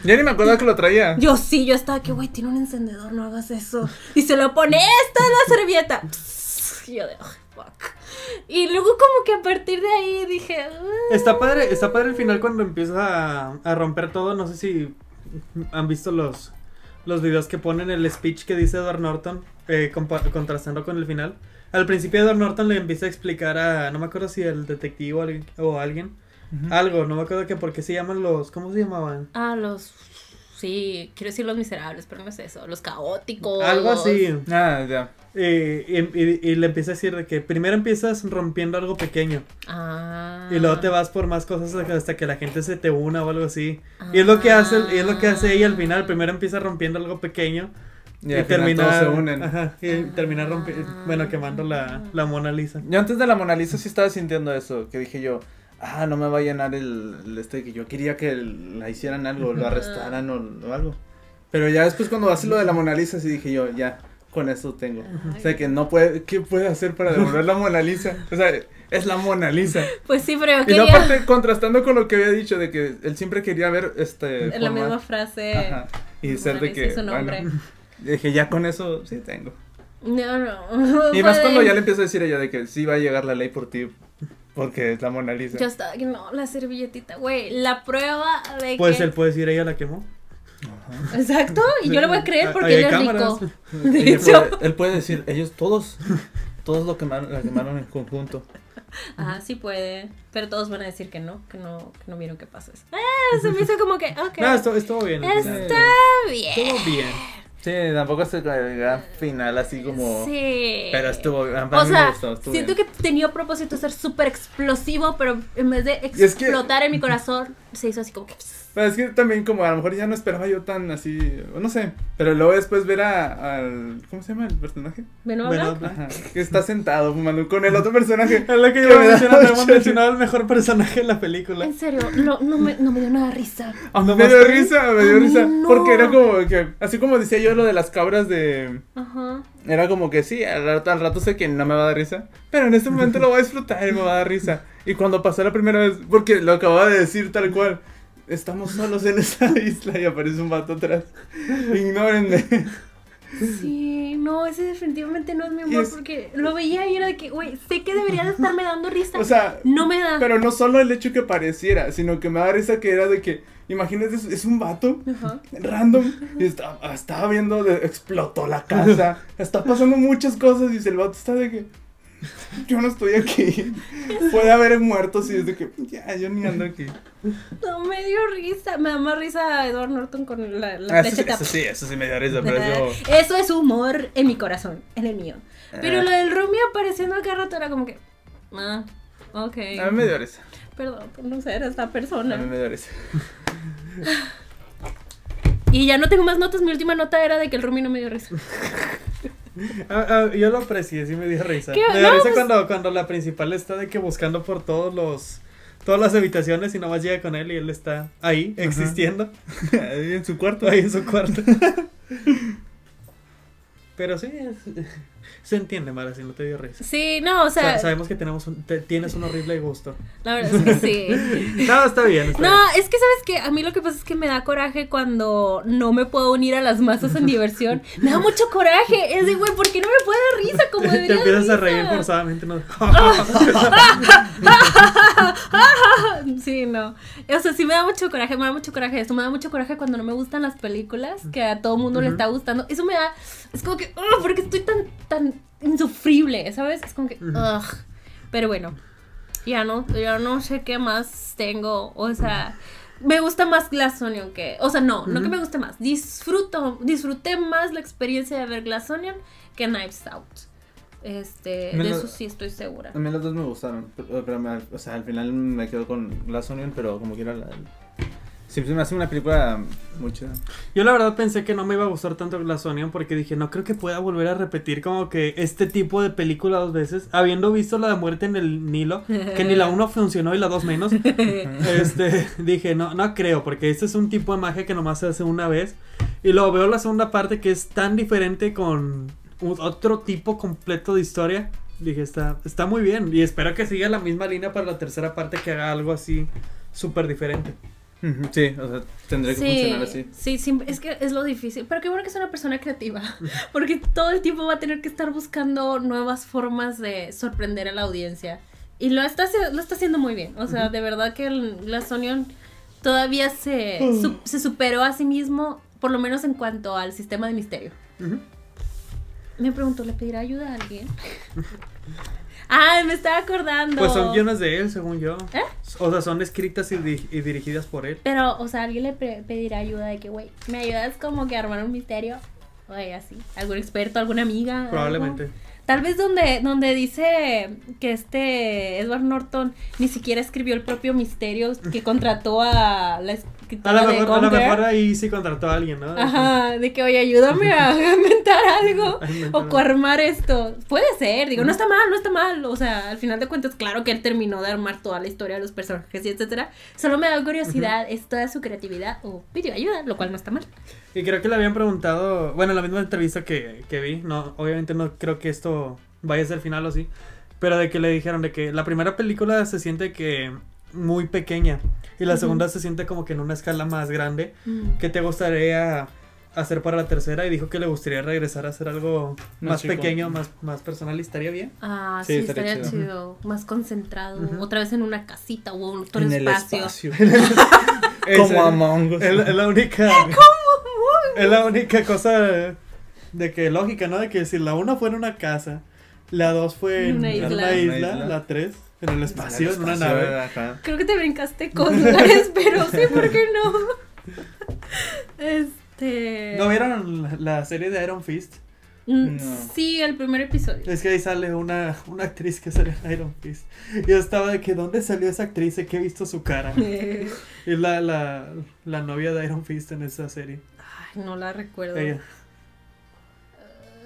Ya ni me acordaba que lo traía. Yo sí, yo estaba que, güey, tiene un encendedor, no hagas eso. Y se lo pone, esta es la servilleta. Y yo de, "Ay, fuck. Y luego como que a partir de ahí dije, "Ah". Está padre, está padre el final cuando empieza a, a romper todo. No sé si han visto los, los videos que ponen el speech que dice Edward Norton, eh, contrastando con el final. Al principio Edward Norton le empieza a explicar a, no me acuerdo si el detective o alguien, o alguien algo, no me acuerdo que por qué se llaman los, ¿cómo se llamaban? Ah, los, sí, quiero decir los miserables, pero no es eso, los caóticos. Algo así. Ah, ya. Eh, y, y- y le empieza a decir de que primero empiezas rompiendo algo pequeño Ah. y luego te vas por más cosas hasta que- la gente se te una o algo así. Y es lo que hace, y es lo que hace ella al final. Primero empieza rompiendo algo pequeño Y, y, ajá, y Ah. bueno, quemando la, la Mona Lisa. Yo antes de la Mona Lisa sí estaba sintiendo eso, que dije yo, ah, no me va a llenar el, el este, que yo quería que la hicieran algo, lo arrestaran o, o algo. Pero ya después cuando hace lo de la Mona Lisa sí dije yo, ya, con eso tengo. O sea, que no puede, ¿qué puede hacer para devolver la Mona Lisa? O sea, es la Mona Lisa. Pues sí, pero yo Y no aparte contrastando con lo que había dicho de que él siempre quería ver este la forma- misma frase. Ajá, y ser de que su nombre. bueno, dije ya con eso sí tengo. No, no. Y más cuando de- ya le empiezo a decir a ella de que sí va a llegar la ley por ti porque es la Mona Lisa. Yo estaba no, la servilletita, güey, la prueba de Pues que... él puede decir ella la quemó. Exacto, y yo le voy a creer porque él hay es cámaras. rico. (laughs) De Ella hecho. puede- él puede decir, ellos todos, todos lo quemaron, la quemaron en conjunto. Ajá, sí puede. Pero todos van a decir que no, que no, que no vieron qué pasó. Ah, se me hizo como que, ok. No, estuvo, bien. Está bien. Estuvo bien. Sí, tampoco es el gran final así como... Sí. Pero estuvo, O me sea, gustó, estuvo siento bien. que tenía propósito ser súper explosivo, pero en vez de Y es que- explotar en mi corazón, se hizo así como que. Pero es que también como a lo mejor ya no esperaba yo tan así, no sé, pero luego después ver a, al, ¿cómo se llama el personaje? Ajá, que está sentado fumando con el otro personaje. (laughs) Es lo que yo mencionaba, hemos mencionado el mejor personaje de la película. En serio, no, no, me, no me dio nada risa. A mí ¿No me dio risa, me dio risa. no. Porque era como que, así como decía yo lo de las cabras de... Ajá. Era como que sí, al rato, al rato sé que no me va a dar risa, pero en este momento lo voy a disfrutar y me va a dar risa. Y cuando pasó la primera vez, porque lo acababa de decir tal cual, estamos solos en esa (laughs) isla y aparece un vato atrás. Ignórenme. Sí, no, ese definitivamente no es mi humor es- porque lo veía y era de que, güey, sé que debería de estarme dando risa. O sea, no me da. pero no solo el hecho que pareciera, sino que me da risa que era de que, imagínate, es, un vato Ajá. random y estaba, estaba viendo, de, explotó la casa, (laughs) está pasando muchas cosas y el vato está de que, yo no estoy aquí, puede haber muertos y es de que, ya, yo ni ando aquí. No me dio risa. Me da más risa Edward Norton con la, la Ah, eso, sí, eso sí, eso sí me dio risa, pero yo... Eso es humor en mi corazón, en el mío. Pero Ah. lo del Romeo apareciendo acá rato era como que. Ah, Ok. A mí me dio risa. Perdón por no ser esta A mí persona. me dio risa. (laughs) Y ya no tengo más notas. Mi última nota era de que el Rumi no me dio risa. (laughs) Ah, ah, yo lo aprecié, sí me dio risa. ¿Qué? Me dio No, risa pues- cuando, cuando la principal está de que buscando por todos los todas las habitaciones y nomás llega con él y él está ahí, Ajá. existiendo, (laughs) Ahí en su cuarto. ahí en su cuarto. (laughs) Pero sí, es- (laughs) se entiende, Mara, si no te dio risa. Sí, no, o sea, sabemos que tenemos un- te- tienes un horrible gusto. la verdad es que sí. (laughs) No, está bien. Está No, es que sabes que a mí lo que pasa es que me da coraje cuando no me puedo unir a las masas en diversión. Me da mucho coraje. Es de, güey, ¿por qué no me puede dar risa como (laughs) debería Te empiezas a reír forzadamente, ¿no? Sí, no. O sea, sí me da mucho coraje, me da mucho coraje esto. Me da mucho coraje cuando no me gustan las películas, que a todo mundo le está gustando. Eso me da. Es como que. ugh, porque estoy tan, tan insufrible, ¿sabes? Es como que. Ugh. Pero bueno, ya no, ya no sé qué más tengo. O sea. Me gusta más Glass Onion que. O sea, no, no que me guste más. Disfruto, disfruté más la experiencia de ver Glass Onion que Knives Out. Este, de eso sí estoy segura. A mí las dos me gustaron. Pero, pero me- o sea, al final me quedo con Glass Onion, pero como quiera la. Sí, se me hace una película muy chida. Yo la verdad pensé que no me iba a gustar tanto Glass Onion porque dije, no creo que pueda volver a repetir como que este tipo de película dos veces, habiendo visto la de muerte en el Nilo, que ni la uno funcionó y la dos menos. (laughs) este, (laughs) dije, no, no creo, porque este es un tipo de magia que nomás se hace una vez. Y luego veo la segunda parte que es tan diferente con un- otro tipo completo de historia. Dije, está, está muy bien. Y espero que siga la misma línea para la tercera parte que haga algo así súper diferente. Sí, o sea, tendría que funcionar así. Sí, sí, es que es lo difícil. Pero qué bueno que es una persona creativa. Porque todo el tiempo va a tener que estar buscando nuevas formas de sorprender a la audiencia. Y lo está, lo está haciendo muy bien. O sea, de verdad que el Glass Onion todavía se, su- se superó a sí mismo, por lo menos en cuanto al sistema de misterio. Me pregunto, ¿le pedirá ayuda a alguien? (laughs) ah, me estaba acordando. Pues son guiones de él, según yo. ¿Eh? O sea, son escritas y, di- y dirigidas por él. Pero, o sea, alguien le pedirá ayuda de que, güey, ¿me ayudas como que a armar un misterio? Oye, así. ¿Algún experto, alguna amiga? algo? Tal vez donde, donde dice que este Edward Norton ni siquiera escribió el propio misterio que (laughs) contrató a la A lo, mejor, a lo mejor ahí sí contrató a alguien, ¿no? Ajá, de que, oye, ayúdame a (laughs) inventar algo o algo. armar esto. Puede ser, digo, no está mal, no está mal. O sea, al final de cuentas, claro que él terminó de armar toda la historia de los personajes y etcétera. Solo me da curiosidad, es toda su creatividad o pidió ayuda, lo cual no está mal. Y creo que le habían preguntado, bueno, en la misma entrevista que, que vi, no, obviamente no creo que esto vaya a ser final o sí, pero de que le dijeron de que la primera película se siente que muy pequeña y la Ujú. segunda se siente como que en una escala más grande. Mm. ¿Qué te gustaría hacer para la tercera? Y dijo que le gustaría regresar a hacer algo Más más chico. pequeño, más, más personal y estaría bien. Ah, Sí, sí, estaría estaría chido. chido. Más concentrado. Otra vez en una casita o en otro en el espacio. espacio. (laughs) (laughs) Es- Como Among Us. Es, la- es la única. (laughs) Es la única cosa de que lógica, ¿no? De que si la una fue en una casa, la dos fue en Una isla. una Una isla, isla. la tres en el espacio, el en una nave. ajá. Creo que te brincaste con lugares, pero sí, ¿por qué no? Este. ¿No vieron la, la serie de Iron Fist? Mm, No. Sí, el primer episodio. Es que ahí sale una, una actriz que sale en Iron Fist. Y yo estaba de que, ¿dónde salió esa actriz? ¿De que he visto su cara? (laughs) Es la, la, la novia de Iron Fist en esa serie. Ay, no la recuerdo. Ella,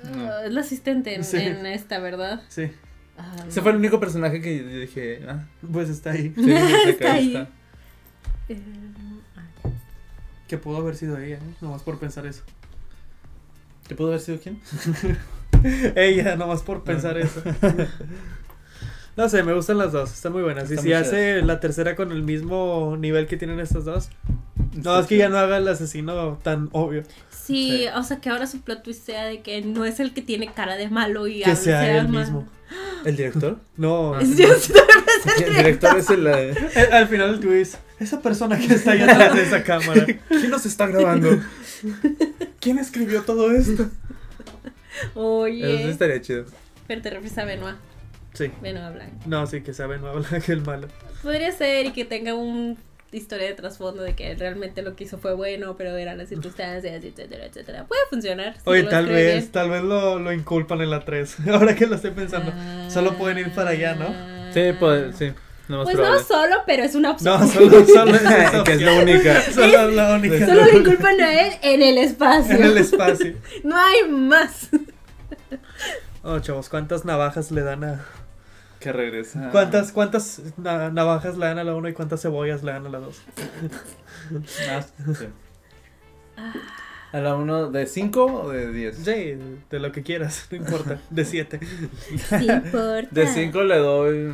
Ah, Es la asistente en, Sí. en esta, ¿verdad? sí, Ah, Ese no. fue el único personaje que yo dije, ah, pues está ahí. sí, Está ahí. está. Eh, ah, Que pudo haber sido ella, ¿eh? Nomás por pensar eso. ¿Te pudo haber sido quién? (laughs) Ella, nomás por pensar Ah. eso. (laughs) No sé, me gustan las dos, están muy buenas. Y si hace la tercera con el mismo nivel que tienen estas dos, no, es que ya no haga el asesino tan obvio. Sí, Sí. o sea que ahora su plot twist sea de que no es el que tiene cara de malo y Que sea él malo. mismo. (gasps) ¿El director? (gasps) No, (laughs) Ah. Es- yo el (laughs) director es el... eh, (laughs) al, al final el twist, esa persona que está ahí atrás de esa cámara. ¿Quién nos está grabando? ¿Quién escribió todo esto? Eso Oye, estaría chido. pero te refieres a Benoit, Sí, Benoit Blanc. no, sí, que sabe, no habla que el malo. Podría ser y que tenga un historia de trasfondo de que realmente lo que hizo fue bueno, pero eran las circunstancias, etcétera, etcétera. Puede funcionar. si Oye, lo tal vez, bien. tal vez lo, lo inculpan en la 3. (laughs) Ahora que lo estoy pensando. Ah, Solo pueden ir para allá, ¿no? Sí, pues, sí. Más Pues no probable. solo, pero es una opción. No, (laughs) solo, solo es esa (laughs) que es la única. Solo la única. Solo le culpan a él en el espacio. En el espacio. No hay más. Oh, chavos, ¿cuántas navajas le dan a. Que regresa. ¿Cuántas, cuántas na- navajas le dan a la 1 y cuántas cebollas le dan a la 2? Ah. ¿A la uno de 5 o de 10? Sí, de lo que quieras, no importa. De 7. Sí importa. De 5 le doy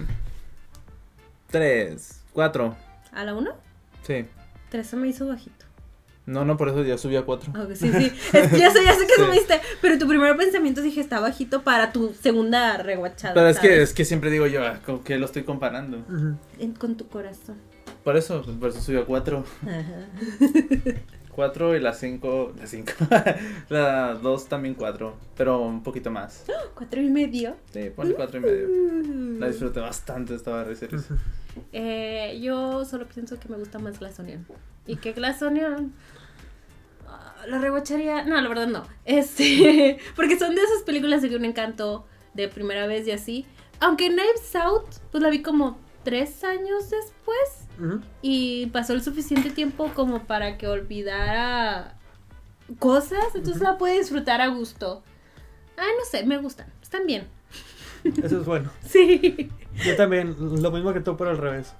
3, 4. ¿A la uno? Sí. Tres se me hizo bajito. No, no, por eso ya subí a 4. Ok, sí, sí. Es- ya sé, ya sé que (laughs) Sí. subiste. Pero tu primer pensamiento dije está bajito para tu segunda reguachada. Pero es que, es que siempre digo yo, ah, ¿con qué lo estoy comparando? En- con tu corazón. Por eso, pues, por eso subí a 4. Ajá. (laughs) 4 y la 5, la 5. (laughs) la 2 también 4, pero un poquito más. (gasps) Cuatro y medio. Sí, ponle 4 y medio. La disfruté bastante esta barra de series. Eh, yo solo pienso que me gusta más Glass Onion. Y que Glass Onion. Ah, La reguacharía. No, la verdad no. Este. (laughs) Porque son de esas películas de que un encanto de primera vez y así. Aunque Knives Out, pues la vi como tres años después. Y pasó el suficiente tiempo como para que olvidara cosas. Entonces la puede disfrutar a gusto. Ay, no sé, me gustan. Están bien. Eso es bueno. (laughs) Sí. Yo también, lo mismo que tú, pero al revés.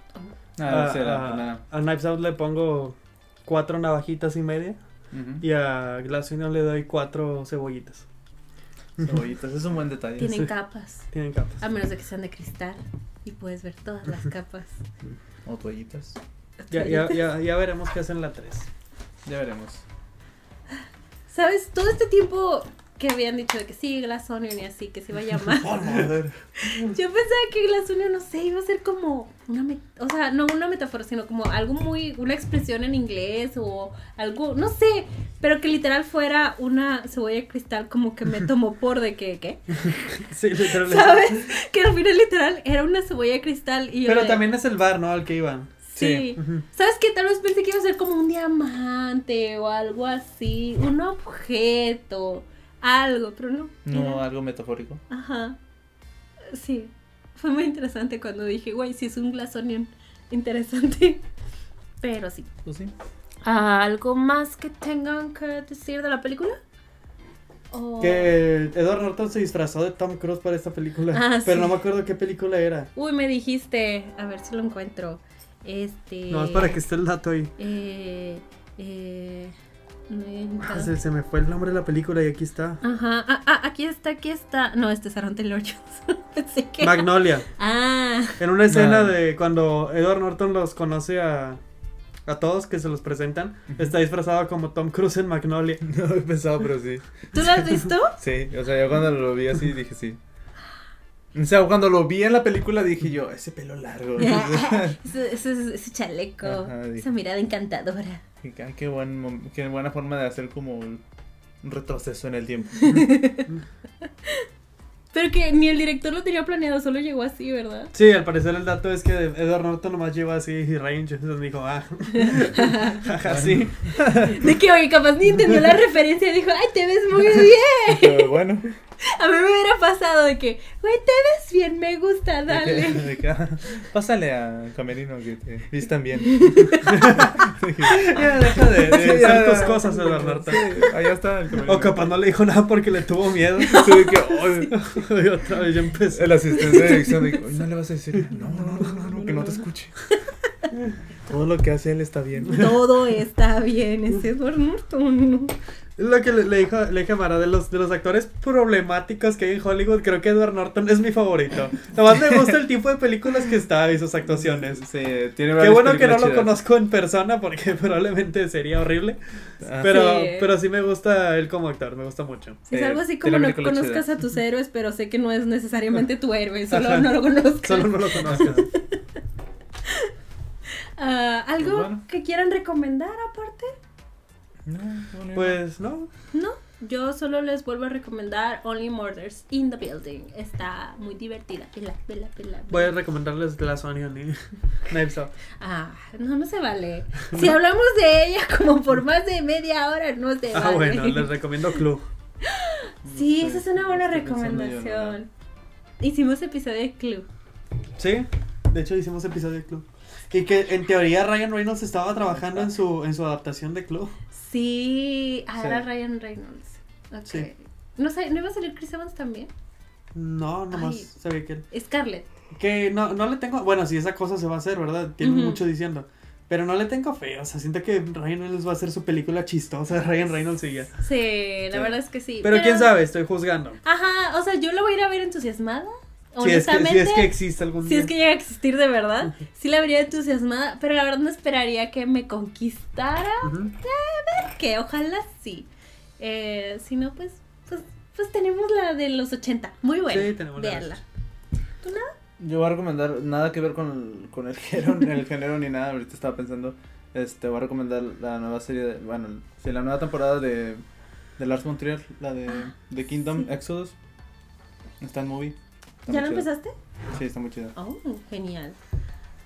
Ah, a, sí, la a- primera. a Knives Out le pongo cuatro navajitas y media. Y a Glass Onion le doy cuatro cebollitas. Cebollitas, es un buen detalle. Tienen Sí. capas. Tienen capas. A menos de que sean de cristal. Y puedes ver todas las capas. O toallitas. Ya, ya, ya, ya veremos qué hacen la 3. Ya veremos. ¿Sabes? Todo este tiempo que habían dicho de que sí, Glass Onion y así, que se iba a llamar. (laughs) Yo pensaba que Glass Onion, no sé, iba a ser como una, o sea, no una metáfora, sino como algo muy, una expresión en inglés o algo, no sé, pero que literal fuera una cebolla de cristal como que me tomó por de que, ¿qué? (laughs) Sí, literalmente. ¿Sabes? Que al final literal era una cebolla de cristal y yo Pero de- también es el bar, ¿no? Al que iban. Sí. ¿Sabes qué? Tal vez pensé que iba a ser como un diamante o algo así, un objeto, algo, pero no. No, era- algo metafórico. Ajá. Sí. Fue muy interesante cuando dije, güey, sí es un glass onion. Interesante. (laughs) Pero sí. Pues sí. ¿Algo más que tengan que decir de la película? Que Edward Norton se disfrazó de Tom Cruise para esta película. Ah, pero sí. no me acuerdo qué película era. Uy, me dijiste. A ver si lo encuentro. Este. No, es para que esté el dato ahí. Eh. Eh. Ah, se, se me fue el nombre de la película y aquí está. Ajá. Ah, ah, aquí está, aquí está. No, este es Aaron Taylor Johnson. (laughs) Pensé que. Magnolia. Ah. En una escena No. de cuando Edward Norton los conoce a, a todos que se los presentan, está disfrazado como Tom Cruise en Magnolia. (laughs) No he pensado, pero sí. ¿Tú lo has visto? Sí, o sea, yo cuando lo vi así dije sí. O sea, cuando lo vi en la película dije yo, ese pelo largo. ese, (laughs) ese- ese chaleco. Ajá, esa mirada encantadora. Y, qué, buen, qué buena forma de hacer como un retroceso en el tiempo. (laughs) Pero que ni el director lo tenía planeado, solo llegó así, ¿verdad? Sí, al parecer el dato es que Edward Norton nomás lleva así range. Entonces dijo, ah, jaja, (laughs) sí. De que, oye, capaz ni entendió la referencia y dijo, ay, te ves muy bien. Pero bueno, A mí me hubiera pasado de que, güey, te ves bien, me gusta, de que, dale. de que, pásale a Camerino que te vistan bien. (laughs) Ya deja de, de Sí, hacer ya, tus cosas, Edward Norton. Sí, allá está el Camerino. O capaz no le dijo nada porque le tuvo miedo. Sí, de que, y otra vez ya empezó. El asistente de dirección dijo, no le vas a decir, no, no, no, no, no, que no te escuche. Todo lo que hace él está bien. Todo está bien, es Edward Norton. Es lo que le, le dijo, le dije a Mara, de los, de los actores problemáticos que hay en Hollywood, creo que Edward Norton es mi favorito. Nomás me gusta el tipo de películas que está y sus actuaciones. Sí, tiene Qué bueno que no lo conozco en persona porque (laughs) probablemente sería horrible. Ah, Pero, Sí. pero sí me gusta él como actor, me gusta mucho. Es algo así como no conozcas a tus (laughs) héroes, pero sé que no es necesariamente tu héroe, solo Ajá. no lo conozcas. Solo no lo conozco. Ah, ¿Algo Pues bueno. que quieran recomendar aparte? No, no, no. Pues no. No, yo solo les vuelvo a recomendar Only Murders in the Building. Está muy divertida. Pela, pela, pela. Voy a recomendarles Glass Onion y Knives Out. Ah, no, no se vale. Si hablamos de ella como por más de media hora, no se Ah, vale. bueno, les recomiendo Club. (gasps) Sí, No esa es una buena recomendación. Hicimos episodio de Club. Sí, de hecho hicimos episodio de Club. Y que en teoría Ryan Reynolds estaba trabajando en su, en su adaptación de Club. Sí, ah, Sí. era Ryan Reynolds. Ok. Sí. No sé, ¿no iba a salir Chris Evans también? No, nomás Ay. sabía que... Scarlett. Que no, no le tengo... Bueno, si esa cosa se va a hacer, ¿verdad? Tiene mucho diciendo. Pero no le tengo fe, o sea, siento que Ryan Reynolds va a hacer su película chistosa (laughs) Ryan Reynolds y ya. Sí, la Sí. verdad es que sí. Pero, quién sabe, estoy juzgando. Ajá, o sea, yo lo voy a ir a ver entusiasmada. Si es, que, Honestamente. si es que existe algún Si día. es que llega a existir de verdad, sí la vería entusiasmada, pero la verdad no esperaría que me conquistara, Ujú. que ojalá sí. Eh, si no, pues, pues, pues tenemos la de los 80, muy buena. Sí, tenemos la de los Véanla. Yo voy a recomendar, nada que ver con, con el, (laughs) género, el género ni nada, ahorita estaba pensando, este, voy a recomendar la nueva serie, de, bueno, sí, la nueva temporada de, de Lars von Trier, la de Ah, The Kingdom sí. Exodus, está en movie. ¿Ya lo empezaste? Sí, está muy chida. Oh, genial.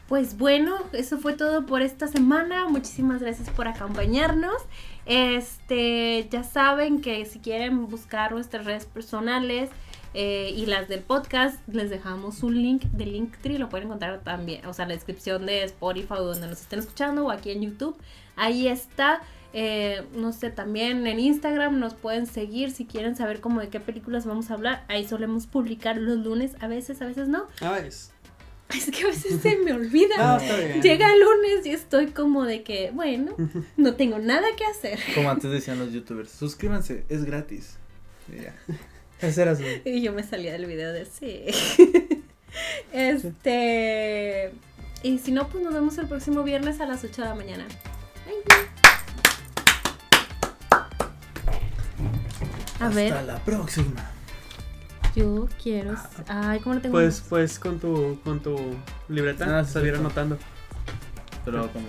Pues bueno, eso fue todo por esta semana. Muchísimas gracias por acompañarnos. Este, ya saben que si quieren buscar nuestras redes personales eh, y las del podcast, les dejamos un link de Linktree, lo pueden encontrar también, o sea, en la descripción de Spotify o donde nos estén escuchando o aquí en YouTube. Ahí está. Eh, no sé, también en Instagram nos pueden seguir si quieren saber como de qué películas vamos a hablar. Ahí solemos publicar los lunes, a veces, a veces no. Ah, es. (laughs) Es que a veces se me olvida. No, está bien. Llega el lunes y estoy como de que, bueno, (laughs) no tengo nada que hacer. Como antes decían los youtubers, suscríbanse, es gratis. Y ya. Ese era su... (laughs) Y yo me salía del video de sí. Este. Y si no, pues nos vemos el próximo viernes a las 8 de la mañana. Bye. A ver, Hasta la próxima. yo quiero. Ay, ¿cómo lo tengo? Pues, pues con tu, con tu libreta Ah, sí, salir sí. anotando. Pero como...